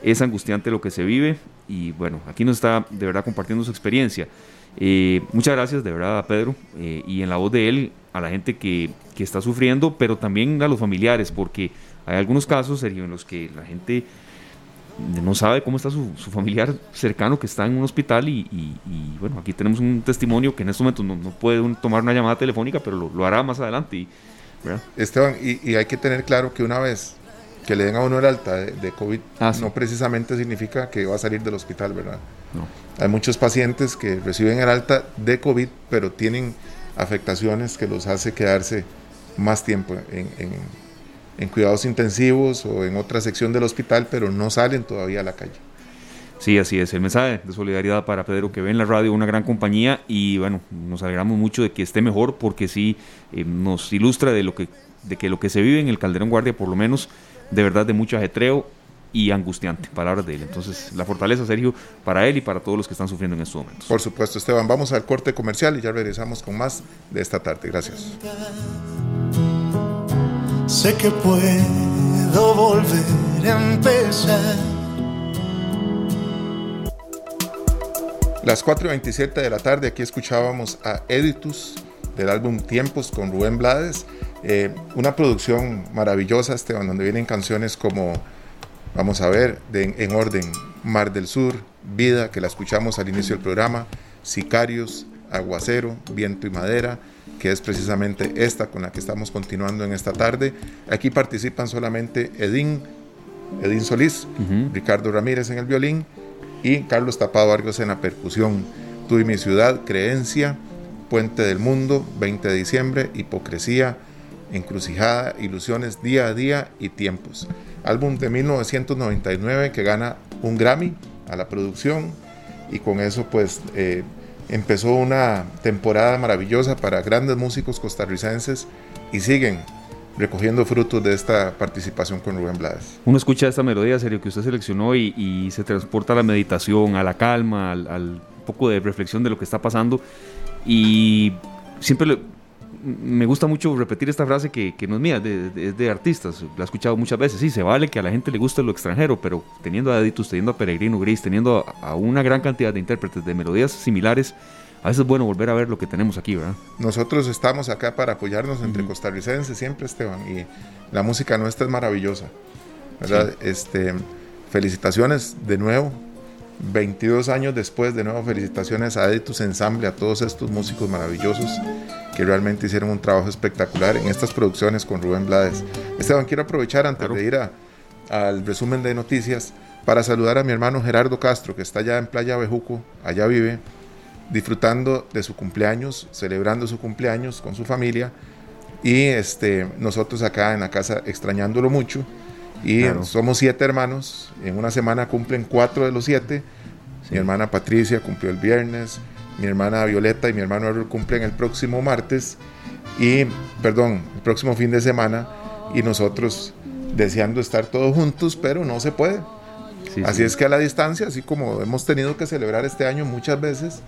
es angustiante lo que se vive. Y bueno, aquí nos está de verdad compartiendo su experiencia. Eh, muchas gracias de verdad a Pedro eh, y en la voz de él a la gente que, que, está sufriendo, pero también a los familiares, porque hay algunos casos, Sergio, en los que la gente no sabe cómo está su, familiar cercano que está en un hospital y, bueno, aquí tenemos un testimonio que en este momento no, puede tomar una llamada telefónica, pero lo, hará más adelante. Esteban, y, hay que tener claro que una vez que le den a uno el alta de, COVID, ah, no precisamente significa que va a salir del hospital, ¿verdad? No. Hay muchos pacientes que reciben el alta de COVID, pero tienen afectaciones que los hace quedarse más tiempo en, en en cuidados intensivos o en otra sección del hospital, pero no salen todavía a la calle. Sí, así es. El mensaje de solidaridad para Pedro que ve en la radio una gran compañía y bueno, nos alegramos mucho de que esté mejor porque sí eh, nos ilustra de lo que de que lo que se vive en el Calderón Guardia por lo menos de verdad de mucho ajetreo y angustiante, palabras de él. Entonces, la fortaleza, Sergio, para él y para todos los que están sufriendo en estos momentos. Por supuesto, Esteban. Vamos al corte comercial y ya regresamos con más de esta tarde. Gracias. Sé que puedo volver a empezar. Las 4.27 de la tarde, aquí escuchábamos a Editus del álbum Tiempos con Rubén Blades. Eh, una producción maravillosa, Esteban, donde vienen canciones como, vamos a ver, en orden, Mar del Sur, Vida, que la escuchamos al inicio del programa, Sicarios, Aguacero, Viento y Madera, que es precisamente esta con la que estamos continuando en esta tarde. Aquí participan solamente Edín, Edín Solís, Ricardo Ramírez en el violín y Carlos Tapado Argos en la percusión. Tú y mi ciudad, Creencia, Puente del Mundo, 20 de diciembre, Hipocresía, Encrucijada, Ilusiones día a día y Tiempos. Álbum de 1999 que gana un Grammy a la producción y con eso pues eh, empezó una temporada maravillosa para grandes músicos costarricenses y siguen recogiendo frutos de esta participación con Rubén Blades. Uno escucha esta melodía, serio, que usted seleccionó y, se transporta a la meditación, a la calma, al, poco de reflexión de lo que está pasando y siempre le, me gusta mucho repetir esta frase que, no es mía, es de, artistas, la he escuchado muchas veces. Sí, se vale que a la gente le guste lo extranjero, pero teniendo a Editus, teniendo a Peregrino Gris, teniendo a, una gran cantidad de intérpretes de melodías similares, a veces es bueno volver a ver lo que tenemos aquí, ¿verdad? Nosotros estamos acá para apoyarnos entre costarricenses siempre, Esteban, y la música nuestra es maravillosa. ¿verdad? Este, felicitaciones de nuevo. 22 años después, de nuevo felicitaciones a Editus Ensamble, a todos estos músicos maravillosos que realmente hicieron un trabajo espectacular en estas producciones con Rubén Blades. Esteban, quiero aprovechar antes de ir a, al resumen de noticias para saludar a mi hermano Gerardo Castro, que está allá en Playa Bejuco, allá vive, disfrutando de su cumpleaños, celebrando su cumpleaños con su familia y este, nosotros acá en la casa extrañándolo mucho. Y somos siete hermanos, en una semana cumplen cuatro de los siete. Mi hermana Patricia cumplió el viernes, mi hermana Violeta y mi hermano Errol cumplen el próximo martes y, perdón, el próximo fin de semana y nosotros deseando estar todos juntos, pero no se puede. así es que a la distancia, así como hemos tenido que celebrar este año muchas veces,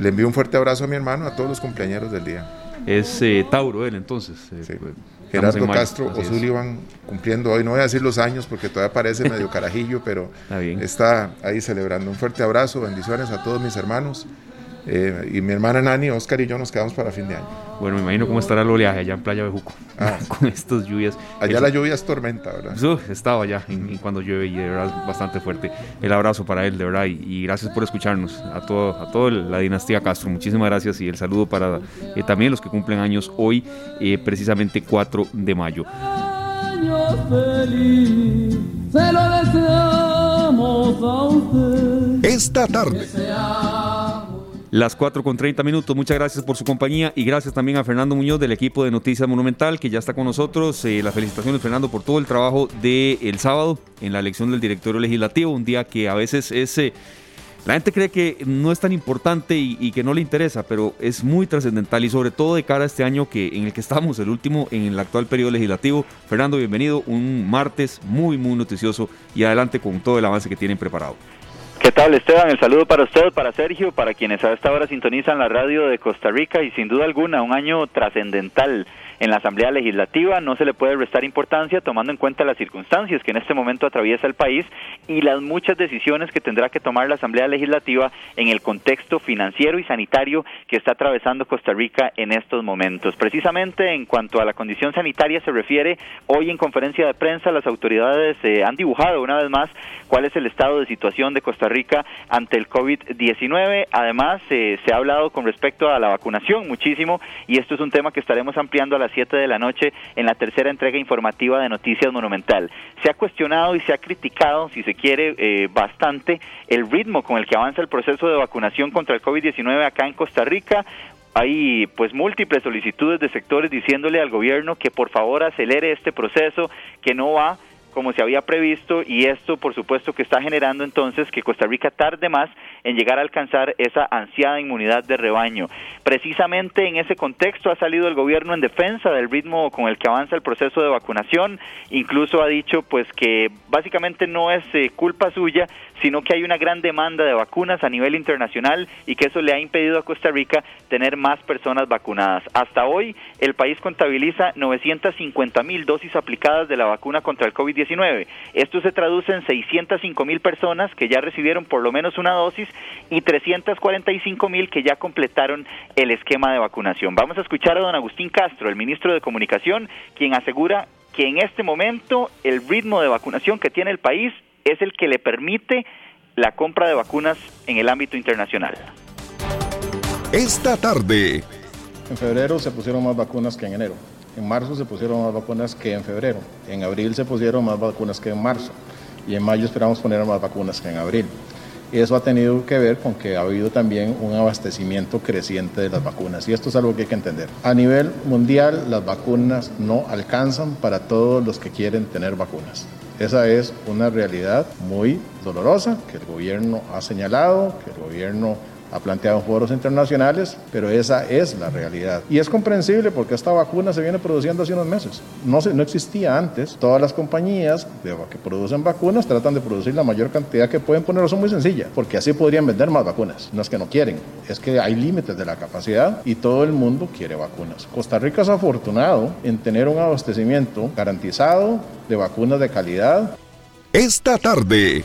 le envío un fuerte abrazo a mi hermano, a todos los cumpleaños del día. Es eh, Tauro él entonces. Eh, pues, Gerardo Castro O'Sullivan cumpliendo hoy, no voy a decir los años porque todavía parece medio carajillo, pero está ahí celebrando. Un fuerte abrazo, bendiciones a todos mis hermanos. Eh, y mi hermana Nani, Oscar y yo nos quedamos para fin de año. Bueno, me imagino cómo estará el oleaje allá en Playa Bejuco ah. con estas lluvias. Allá la lluvia es tormenta, ¿verdad? Yo estaba allá cuando llueve y de verdad es bastante fuerte. El abrazo para él, de verdad, y, gracias por escucharnos a todo, a toda la dinastía Castro. Muchísimas gracias y el saludo para eh, también los que cumplen años hoy, eh, precisamente 4 de mayo. se lo deseamos a usted. Esta tarde las 4 con 30 minutos. Muchas gracias por su compañía y gracias también a Fernando Muñoz del equipo de Noticias Monumental que ya está con nosotros. Eh, las felicitaciones, Fernando, por todo el trabajo del el sábado en la elección del directorio legislativo. Un día que a veces es. Eh, la gente cree que no es tan importante y, que no le interesa, pero es muy trascendental y sobre todo de cara a este año que, en el que estamos, el último en el actual periodo legislativo. Fernando, bienvenido. Un martes muy, muy noticioso y adelante con todo el avance que tienen preparado. ¿Qué tal Esteban? El saludo para usted, para Sergio, para quienes a esta hora sintonizan la radio de Costa Rica y sin duda alguna un año trascendental en la Asamblea Legislativa. No se le puede restar importancia tomando en cuenta las circunstancias que en este momento atraviesa el país y las muchas decisiones que tendrá que tomar la Asamblea Legislativa en el contexto financiero y sanitario que está atravesando Costa Rica en estos momentos. Precisamente en cuanto a la condición sanitaria se refiere, hoy en conferencia de prensa las autoridades eh, han dibujado una vez más cuál es el estado de situación de Costa Rica ante el COVID-19. Además, eh, se ha hablado con respecto a la vacunación muchísimo y esto es un tema que estaremos ampliando a las 7 de la noche en la tercera entrega informativa de Noticias Monumental. Se ha cuestionado y se ha criticado, si se quiere, eh, bastante el ritmo con el que avanza el proceso de vacunación contra el COVID-19 acá en Costa Rica hay pues múltiples solicitudes de sectores diciéndole al gobierno que por favor acelere este proceso, que no va como se había previsto y esto por supuesto que está generando entonces que Costa Rica tarde más en llegar a alcanzar esa ansiada inmunidad de rebaño. Precisamente en ese contexto ha salido el gobierno en defensa del ritmo con el que avanza el proceso de vacunación, incluso ha dicho pues que básicamente no es eh, culpa suya, sino que hay una gran demanda de vacunas a nivel internacional y que eso le ha impedido a Costa Rica tener más personas vacunadas. Hasta hoy el país contabiliza 950 mil dosis aplicadas de la vacuna contra el COVID-19 esto se traduce en 605 mil personas que ya recibieron por lo menos una dosis y 345 mil que ya completaron el esquema de vacunación. Vamos a escuchar a don Agustín Castro, el ministro de Comunicación, quien asegura que en este momento el ritmo de vacunación que tiene el país es el que le permite la compra de vacunas en el ámbito internacional. Esta tarde. En febrero se pusieron más vacunas que en enero. En marzo se pusieron más vacunas que en febrero. En abril se pusieron más vacunas que en marzo. Y en mayo esperamos poner más vacunas que en abril. Y eso ha tenido que ver con que ha habido también un abastecimiento creciente de las vacunas. Y esto es algo que hay que entender. A nivel mundial, las vacunas no alcanzan para todos los que quieren tener vacunas. Esa es una realidad muy dolorosa que el gobierno ha señalado, que el gobierno ha planteado foros internacionales, pero esa es la realidad. Y es comprensible porque esta vacuna se viene produciendo hace unos meses. No, no existía antes. Todas las compañías que producen vacunas tratan de producir la mayor cantidad que pueden poner. Son muy sencillas, porque así podrían vender más vacunas. No es que no quieren, es que hay límites de la capacidad y todo el mundo quiere vacunas. Costa Rica es afortunado en tener un abastecimiento garantizado de vacunas de calidad. Esta tarde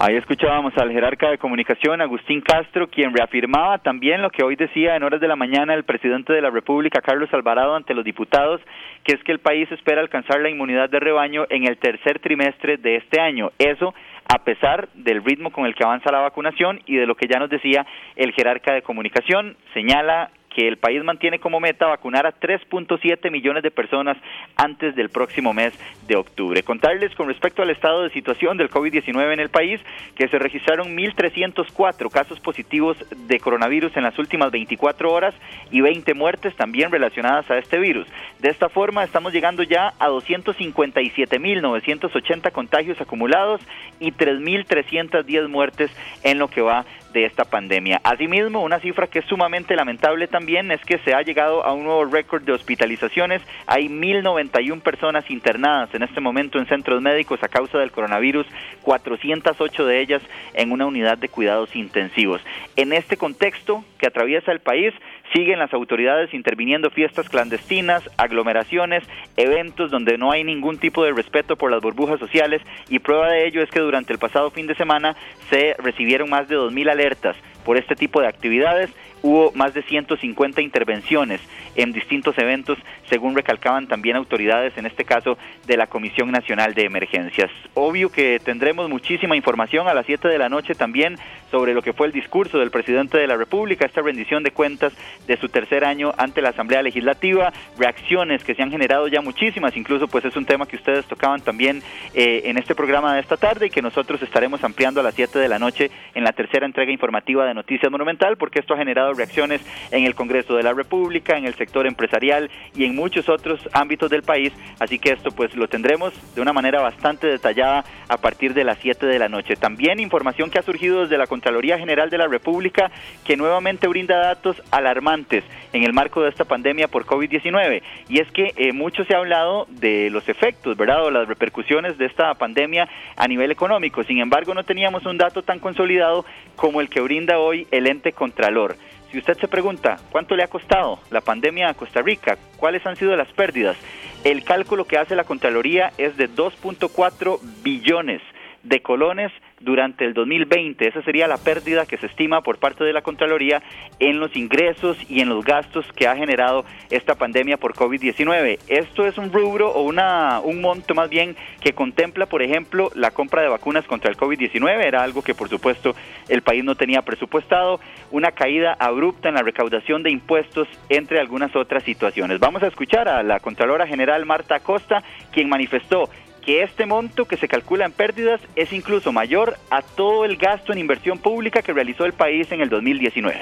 Ahí escuchábamos al jerarca de comunicación, Agustín Castro, quien reafirmaba también lo que hoy decía en horas de la mañana el presidente de la República, Carlos Alvarado, ante los diputados, que es que el país espera alcanzar la inmunidad de rebaño en el tercer trimestre de este año. Eso a pesar del ritmo con el que avanza la vacunación y de lo que ya nos decía el jerarca de comunicación, señala que el país mantiene como meta vacunar a 3.7 millones de personas antes del próximo mes de octubre. Contarles con respecto al estado de situación del COVID-19 en el país, que se registraron 1.304 casos positivos de coronavirus en las últimas 24 horas y 20 muertes también relacionadas a este virus. De esta forma, estamos llegando ya a 257.980 contagios acumulados y 3.310 muertes en lo que va de esta pandemia. Asimismo, una cifra que es sumamente lamentable también es que se ha llegado a un nuevo récord de hospitalizaciones. Hay 1.091 personas internadas en este momento en centros médicos a causa del coronavirus, 408 de ellas en una unidad de cuidados intensivos. En este contexto que atraviesa el país, siguen las autoridades interviniendo fiestas clandestinas, aglomeraciones, eventos donde no hay ningún tipo de respeto por las burbujas sociales y prueba de ello es que durante el pasado fin de semana se recibieron más de 2.000 alertas por este tipo de actividades hubo más de 150 intervenciones en distintos eventos, según recalcaban también autoridades, en este caso de la Comisión Nacional de Emergencias. Obvio que tendremos muchísima información a las 7 de la noche también sobre lo que fue el discurso del presidente de la República, esta rendición de cuentas de su tercer año ante la Asamblea Legislativa, reacciones que se han generado ya muchísimas, incluso pues es un tema que ustedes tocaban también eh, en este programa de esta tarde y que nosotros estaremos ampliando a las 7 de la noche en la tercera entrega informativa de Noticias Monumental, porque esto ha generado reacciones en el Congreso de la República, en el sector empresarial y en muchos otros ámbitos del país. Así que esto pues lo tendremos de una manera bastante detallada a partir de las 7 de la noche. También información que ha surgido desde la Contraloría General de la República que nuevamente brinda datos alarmantes en el marco de esta pandemia por COVID-19. Y es que eh, mucho se ha hablado de los efectos, ¿verdad? O las repercusiones de esta pandemia a nivel económico. Sin embargo, no teníamos un dato tan consolidado como el que brinda hoy el ente Contralor. Si usted se pregunta cuánto le ha costado la pandemia a Costa Rica, cuáles han sido las pérdidas, el cálculo que hace la Contraloría es de 2.4 billones de colones durante el 2020. Esa sería la pérdida que se estima por parte de la Contraloría en los ingresos y en los gastos que ha generado esta pandemia por COVID-19. Esto es un rubro o una, un monto más bien que contempla, por ejemplo, la compra de vacunas contra el COVID-19. Era algo que, por supuesto, el país no tenía presupuestado. Una caída abrupta en la recaudación de impuestos, entre algunas otras situaciones. Vamos a escuchar a la Contralora General Marta Acosta, quien manifestó que este monto que se calcula en pérdidas es incluso mayor a todo el gasto en inversión pública que realizó el país en el 2019.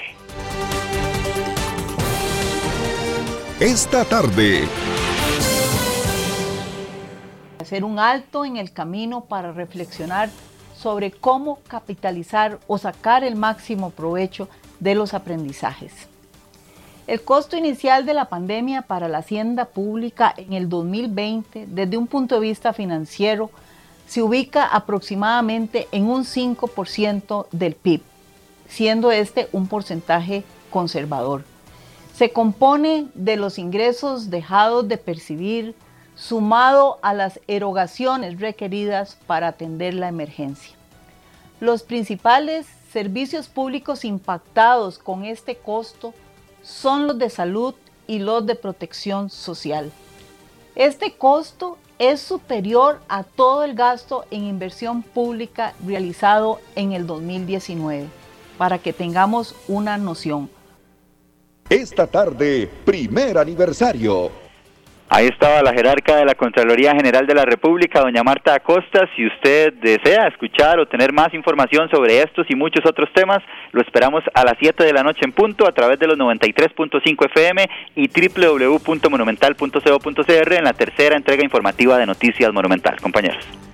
Esta tarde. Hacer un alto en el camino para reflexionar sobre cómo capitalizar o sacar el máximo provecho de los aprendizajes. El costo inicial de la pandemia para la hacienda pública en el 2020, desde un punto de vista financiero, se ubica aproximadamente en un 5% del PIB, siendo este un porcentaje conservador. Se compone de los ingresos dejados de percibir, sumado a las erogaciones requeridas para atender la emergencia. Los principales servicios públicos impactados con este costo son los de salud y los de protección social. Este costo es superior a todo el gasto en inversión pública realizado en el 2019, para que tengamos una noción. Esta tarde, primer aniversario. Ahí estaba la jerarca de la Contraloría General de la República, doña Marta Acosta. Si usted desea escuchar o tener más información sobre estos y muchos otros temas, lo esperamos a las 7 de la noche en punto a través de los 93.5 FM y www.monumental.co.cr en la tercera entrega informativa de Noticias Monumental. Compañeros.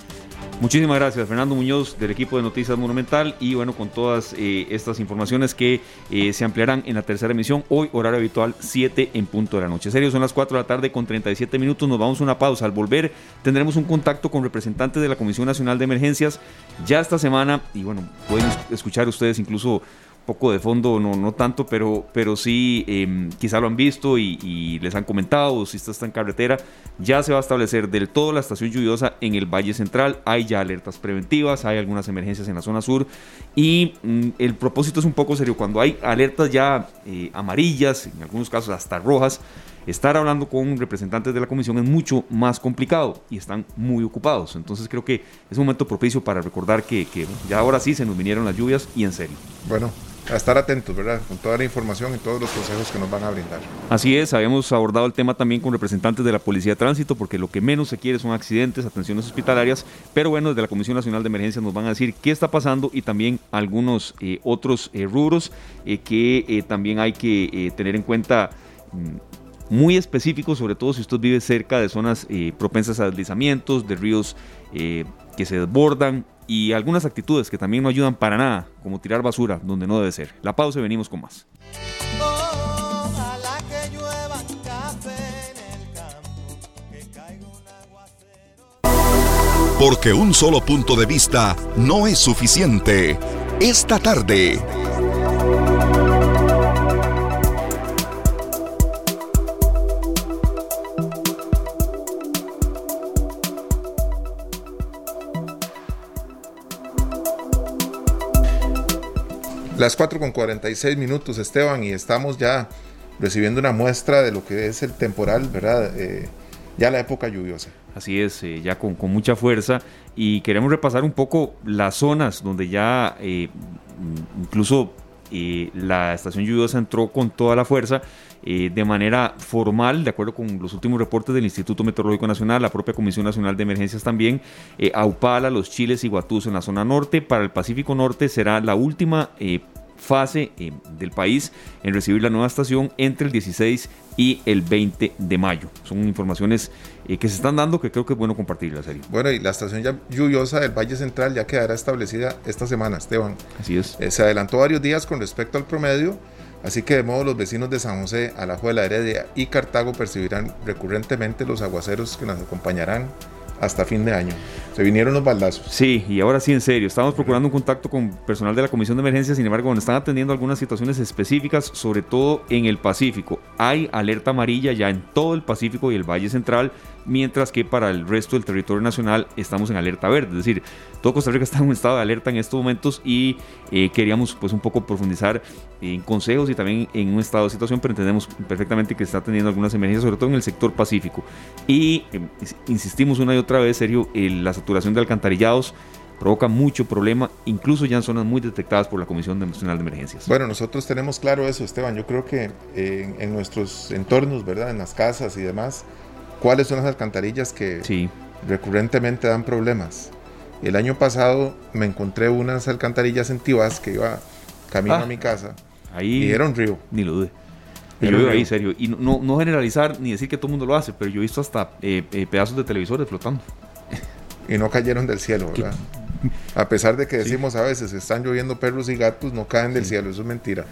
Muchísimas gracias, Fernando Muñoz, del equipo de Noticias Monumental. Y bueno, con todas eh, estas informaciones que eh, se ampliarán en la tercera emisión, hoy, horario habitual, 7 en punto de la noche. Serio, son las 4 de la tarde con 37 minutos. Nos vamos a una pausa. Al volver, tendremos un contacto con representantes de la Comisión Nacional de Emergencias ya esta semana. Y bueno, pueden escuchar ustedes incluso poco de fondo, no, no tanto, pero, pero sí em, quizá lo han visto y, les han comentado, si está en carretera, ya se va a establecer del todo la estación lluviosa en el Valle Central, hay ya alertas preventivas, hay algunas emergencias en la zona sur y mm, el propósito es un poco serio, cuando hay alertas ya eh, amarillas, en algunos casos hasta rojas, estar hablando con representantes de la comisión es mucho más complicado y están muy ocupados. Entonces creo que es un momento propicio para recordar que, que ya ahora sí se nos vinieron las lluvias y en serio. Bueno, a estar atentos, ¿verdad? Con toda la información y todos los consejos que nos van a brindar. Así es, habíamos abordado el tema también con representantes de la Policía de Tránsito, porque lo que menos se quiere son accidentes, atenciones hospitalarias, pero bueno, desde la Comisión Nacional de Emergencias nos van a decir qué está pasando y también algunos eh, otros eh, rubros eh, que también hay que tener en cuenta mm, muy específicos, sobre todo si usted vive cerca de zonas propensas a deslizamientos, de ríos que se desbordan y algunas actitudes que también no ayudan para nada, como tirar basura donde no debe ser. La pausa y venimos con más. Porque un solo punto de vista no es suficiente. Esta tarde Las 4 con 46 minutos, Esteban, y estamos ya recibiendo una muestra de lo que es el temporal, ¿verdad? Eh, ya la época lluviosa. Así es, eh, ya con, mucha fuerza. Y queremos repasar un poco las zonas donde ya eh, incluso la estación lluviosa entró con toda la fuerza. De manera formal, de acuerdo con los últimos reportes del Instituto Meteorológico Nacional, la propia Comisión Nacional de Emergencias también, Aupala, Los Chiles y Guatús en la zona norte. Para el Pacífico Norte será la última fase eh, del país en recibir la nueva estación entre el 16 y el 20 de mayo. Son informaciones eh, que se están dando que creo que es bueno compartirlas. Serio. Bueno, y la estación ya lluviosa del Valle Central ya quedará establecida esta semana, Esteban. Así es. Eh, se adelantó varios días con respecto al promedio. Así que de modo los vecinos de San José, Alajuela, Heredia y Cartago percibirán recurrentemente los aguaceros que nos acompañarán hasta fin de año. Se vinieron los baldazos. Sí, y ahora sí, en serio. Estamos procurando un contacto con personal de la Comisión de Emergencia, sin embargo, están atendiendo algunas situaciones específicas, sobre todo en el Pacífico. Hay alerta amarilla ya en todo el Pacífico y el Valle Central mientras que para el resto del territorio nacional estamos en alerta verde, es decir, todo Costa Rica está en un estado de alerta en estos momentos y eh, queríamos pues un poco profundizar en consejos y también en un estado de situación, pero entendemos perfectamente que está teniendo algunas emergencias, sobre todo en el sector pacífico. Y em, insistimos una y otra vez, serio, la saturación de alcantarillados provoca mucho problema, incluso ya en zonas muy detectadas por la Comisión Nacional de Emergencias. Bueno, nosotros tenemos claro eso, Esteban. Yo creo que en, en nuestros entornos, ¿verdad? En las casas y demás, cuáles son las alcantarillas que recurrentemente dan problemas. El año pasado me encontré unas alcantarillas en Tibás que iba camino a ah, mi casa ahí y era un río. Ni lo dude. Yo vivo ahí, serio. Y no, no, generalizar ni decir que todo el mundo lo hace, pero yo he visto hasta eh, eh, pedazos de televisores flotando. Y no cayeron del cielo, ¿verdad? A pesar de que decimos a veces, están lloviendo perros y gatos, no caen del cielo, eso es mentira.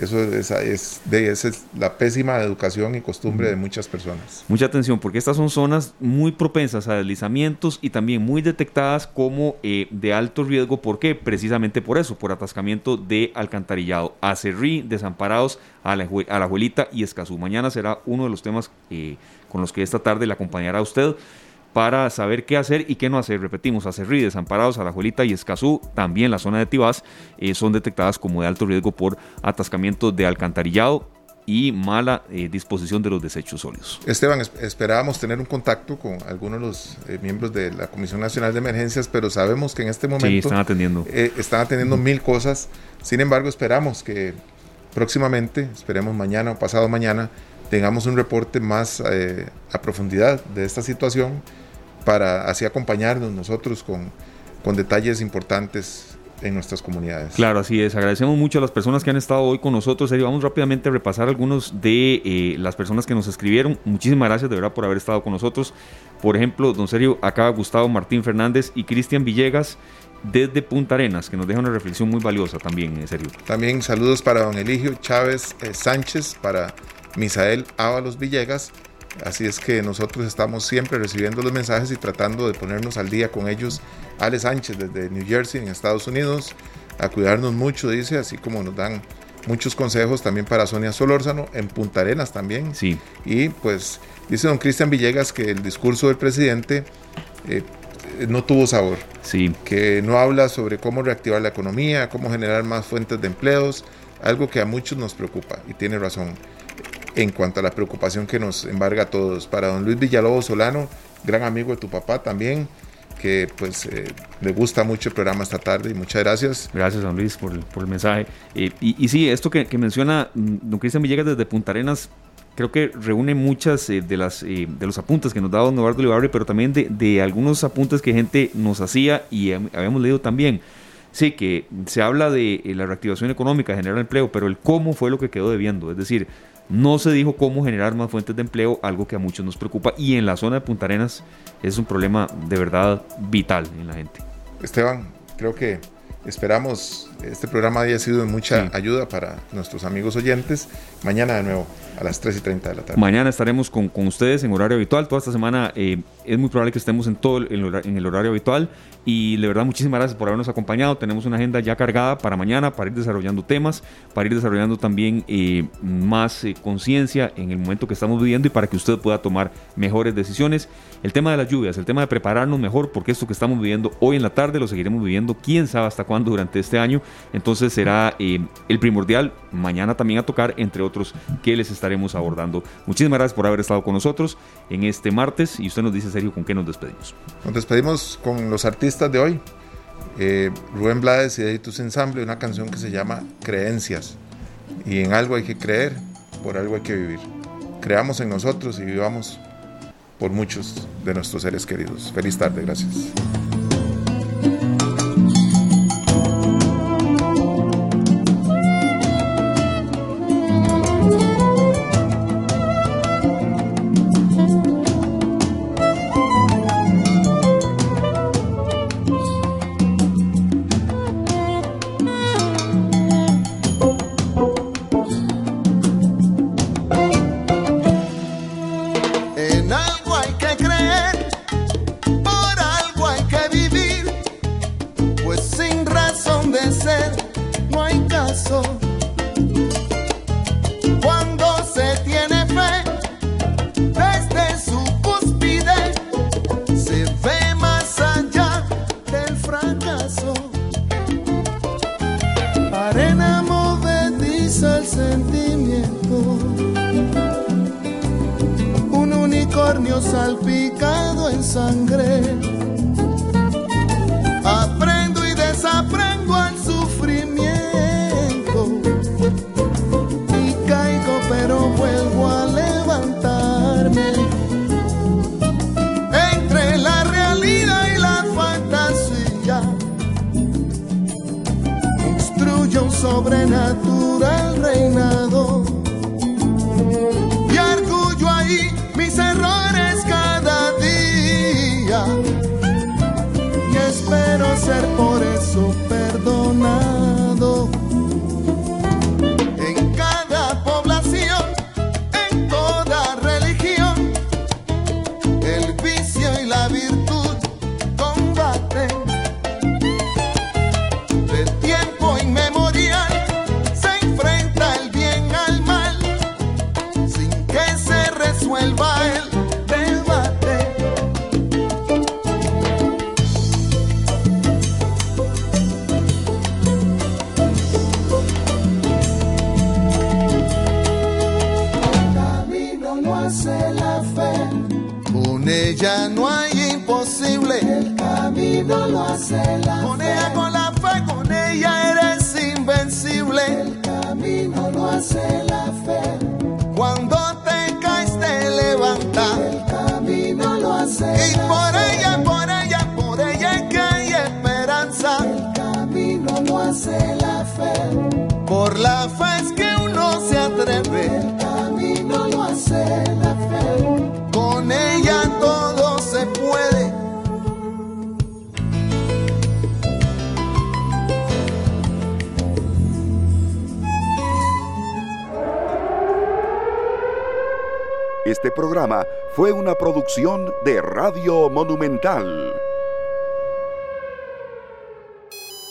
Eso es, es, de, esa es la pésima educación y costumbre de muchas personas. Mucha atención, porque estas son zonas muy propensas a deslizamientos y también muy detectadas como eh, de alto riesgo. ¿Por qué? Precisamente por eso, por atascamiento de alcantarillado. Acerrí, desamparados a la, a la abuelita y Escazú. Mañana será uno de los temas eh, con los que esta tarde le acompañará a usted para saber qué hacer y qué no hacer. Repetimos, Acerrí, Desamparados, Alajuelita y Escazú, también la zona de Tibás, eh, son detectadas como de alto riesgo por atascamiento de alcantarillado y mala eh, disposición de los desechos sólidos. Esteban, esperábamos tener un contacto con algunos de los eh, miembros de la Comisión Nacional de Emergencias, pero sabemos que en este momento sí, están atendiendo, están atendiendo mil cosas. Sin embargo, esperamos que próximamente, esperemos mañana o pasado mañana, tengamos un reporte más a profundidad de esta situación para así acompañarnos nosotros con, con detalles importantes en nuestras comunidades. Claro, así es. Agradecemos mucho a las personas que han estado hoy con nosotros. Serio, vamos rápidamente a repasar algunos de eh, las personas que nos escribieron. Muchísimas gracias de verdad por haber estado con nosotros. Por ejemplo, don Sergio, acá Gustavo Martín Fernández y Cristian Villegas desde Punta Arenas, que nos deja una reflexión muy valiosa también, en serio. También saludos para don Eligio Chávez eh, Sánchez, para Misael Ábalos Villegas, Así es que nosotros estamos siempre recibiendo los mensajes y tratando de ponernos al día con ellos. Ale Sánchez desde New Jersey, en Estados Unidos. a cuidarnos mucho, dice, así como nos dan muchos consejos también para Sonia Solórzano, en Punta Arenas también. Sí. Y pues dice don Cristian Villegas que el discurso del presidente eh, no tuvo sabor. Sí. Que no habla sobre cómo reactivar la economía, cómo generar más fuentes de empleos, algo que a muchos nos preocupa y tiene razón en cuanto a la preocupación que nos embarga a todos. Para don Luis Villalobos Solano, gran amigo de tu papá también, que pues eh, le gusta mucho el programa esta tarde y muchas gracias. Gracias, don Luis, por, el mensaje. Eh, y, sí, esto que, menciona mm, don Cristian Villegas desde Punta Arenas, creo que reúne muchas eh, de, las, eh, de los apuntes que nos da don Eduardo Olivarri, pero también de, de, algunos apuntes que gente nos hacía y habíamos leído también. Sí, que se habla de la reactivación económica, generar empleo, pero el cómo fue lo que quedó debiendo. Es decir, no se dijo cómo generar más fuentes de empleo, algo que a muchos nos preocupa. Y en la zona de Punta Arenas es un problema de verdad vital en la gente. Esteban, creo que esperamos este programa haya sido de mucha sí. ayuda para nuestros amigos oyentes. Mañana de nuevo a las 3 y 30 de la tarde. Mañana estaremos con, con ustedes en horario habitual. Toda esta semana eh, es muy probable que estemos en todo el, en el horario habitual. Y de verdad, muchísimas gracias por habernos acompañado. Tenemos una agenda ya cargada para mañana, para ir desarrollando temas, para ir desarrollando también eh, más eh, conciencia en el momento que estamos viviendo y para que usted pueda tomar mejores decisiones. El tema de las lluvias, el tema de prepararnos mejor, porque esto que estamos viviendo hoy en la tarde lo seguiremos viviendo, quién sabe hasta cuándo durante este año. Entonces será eh, el primordial mañana también a tocar, entre otros, que les estaremos abordando. Muchísimas gracias por haber estado con nosotros en este martes y usted nos dice, Sergio, ¿con qué nos despedimos? Nos despedimos con los artistas de hoy. Eh, Rubén Blades y Editus Ensamble, una canción que se llama Creencias. Y en algo hay que creer, por algo hay que vivir. Creamos en nosotros y vivamos por muchos de nuestros seres queridos. Feliz tarde, gracias. Sobrenatural reinado. Radio Monumental.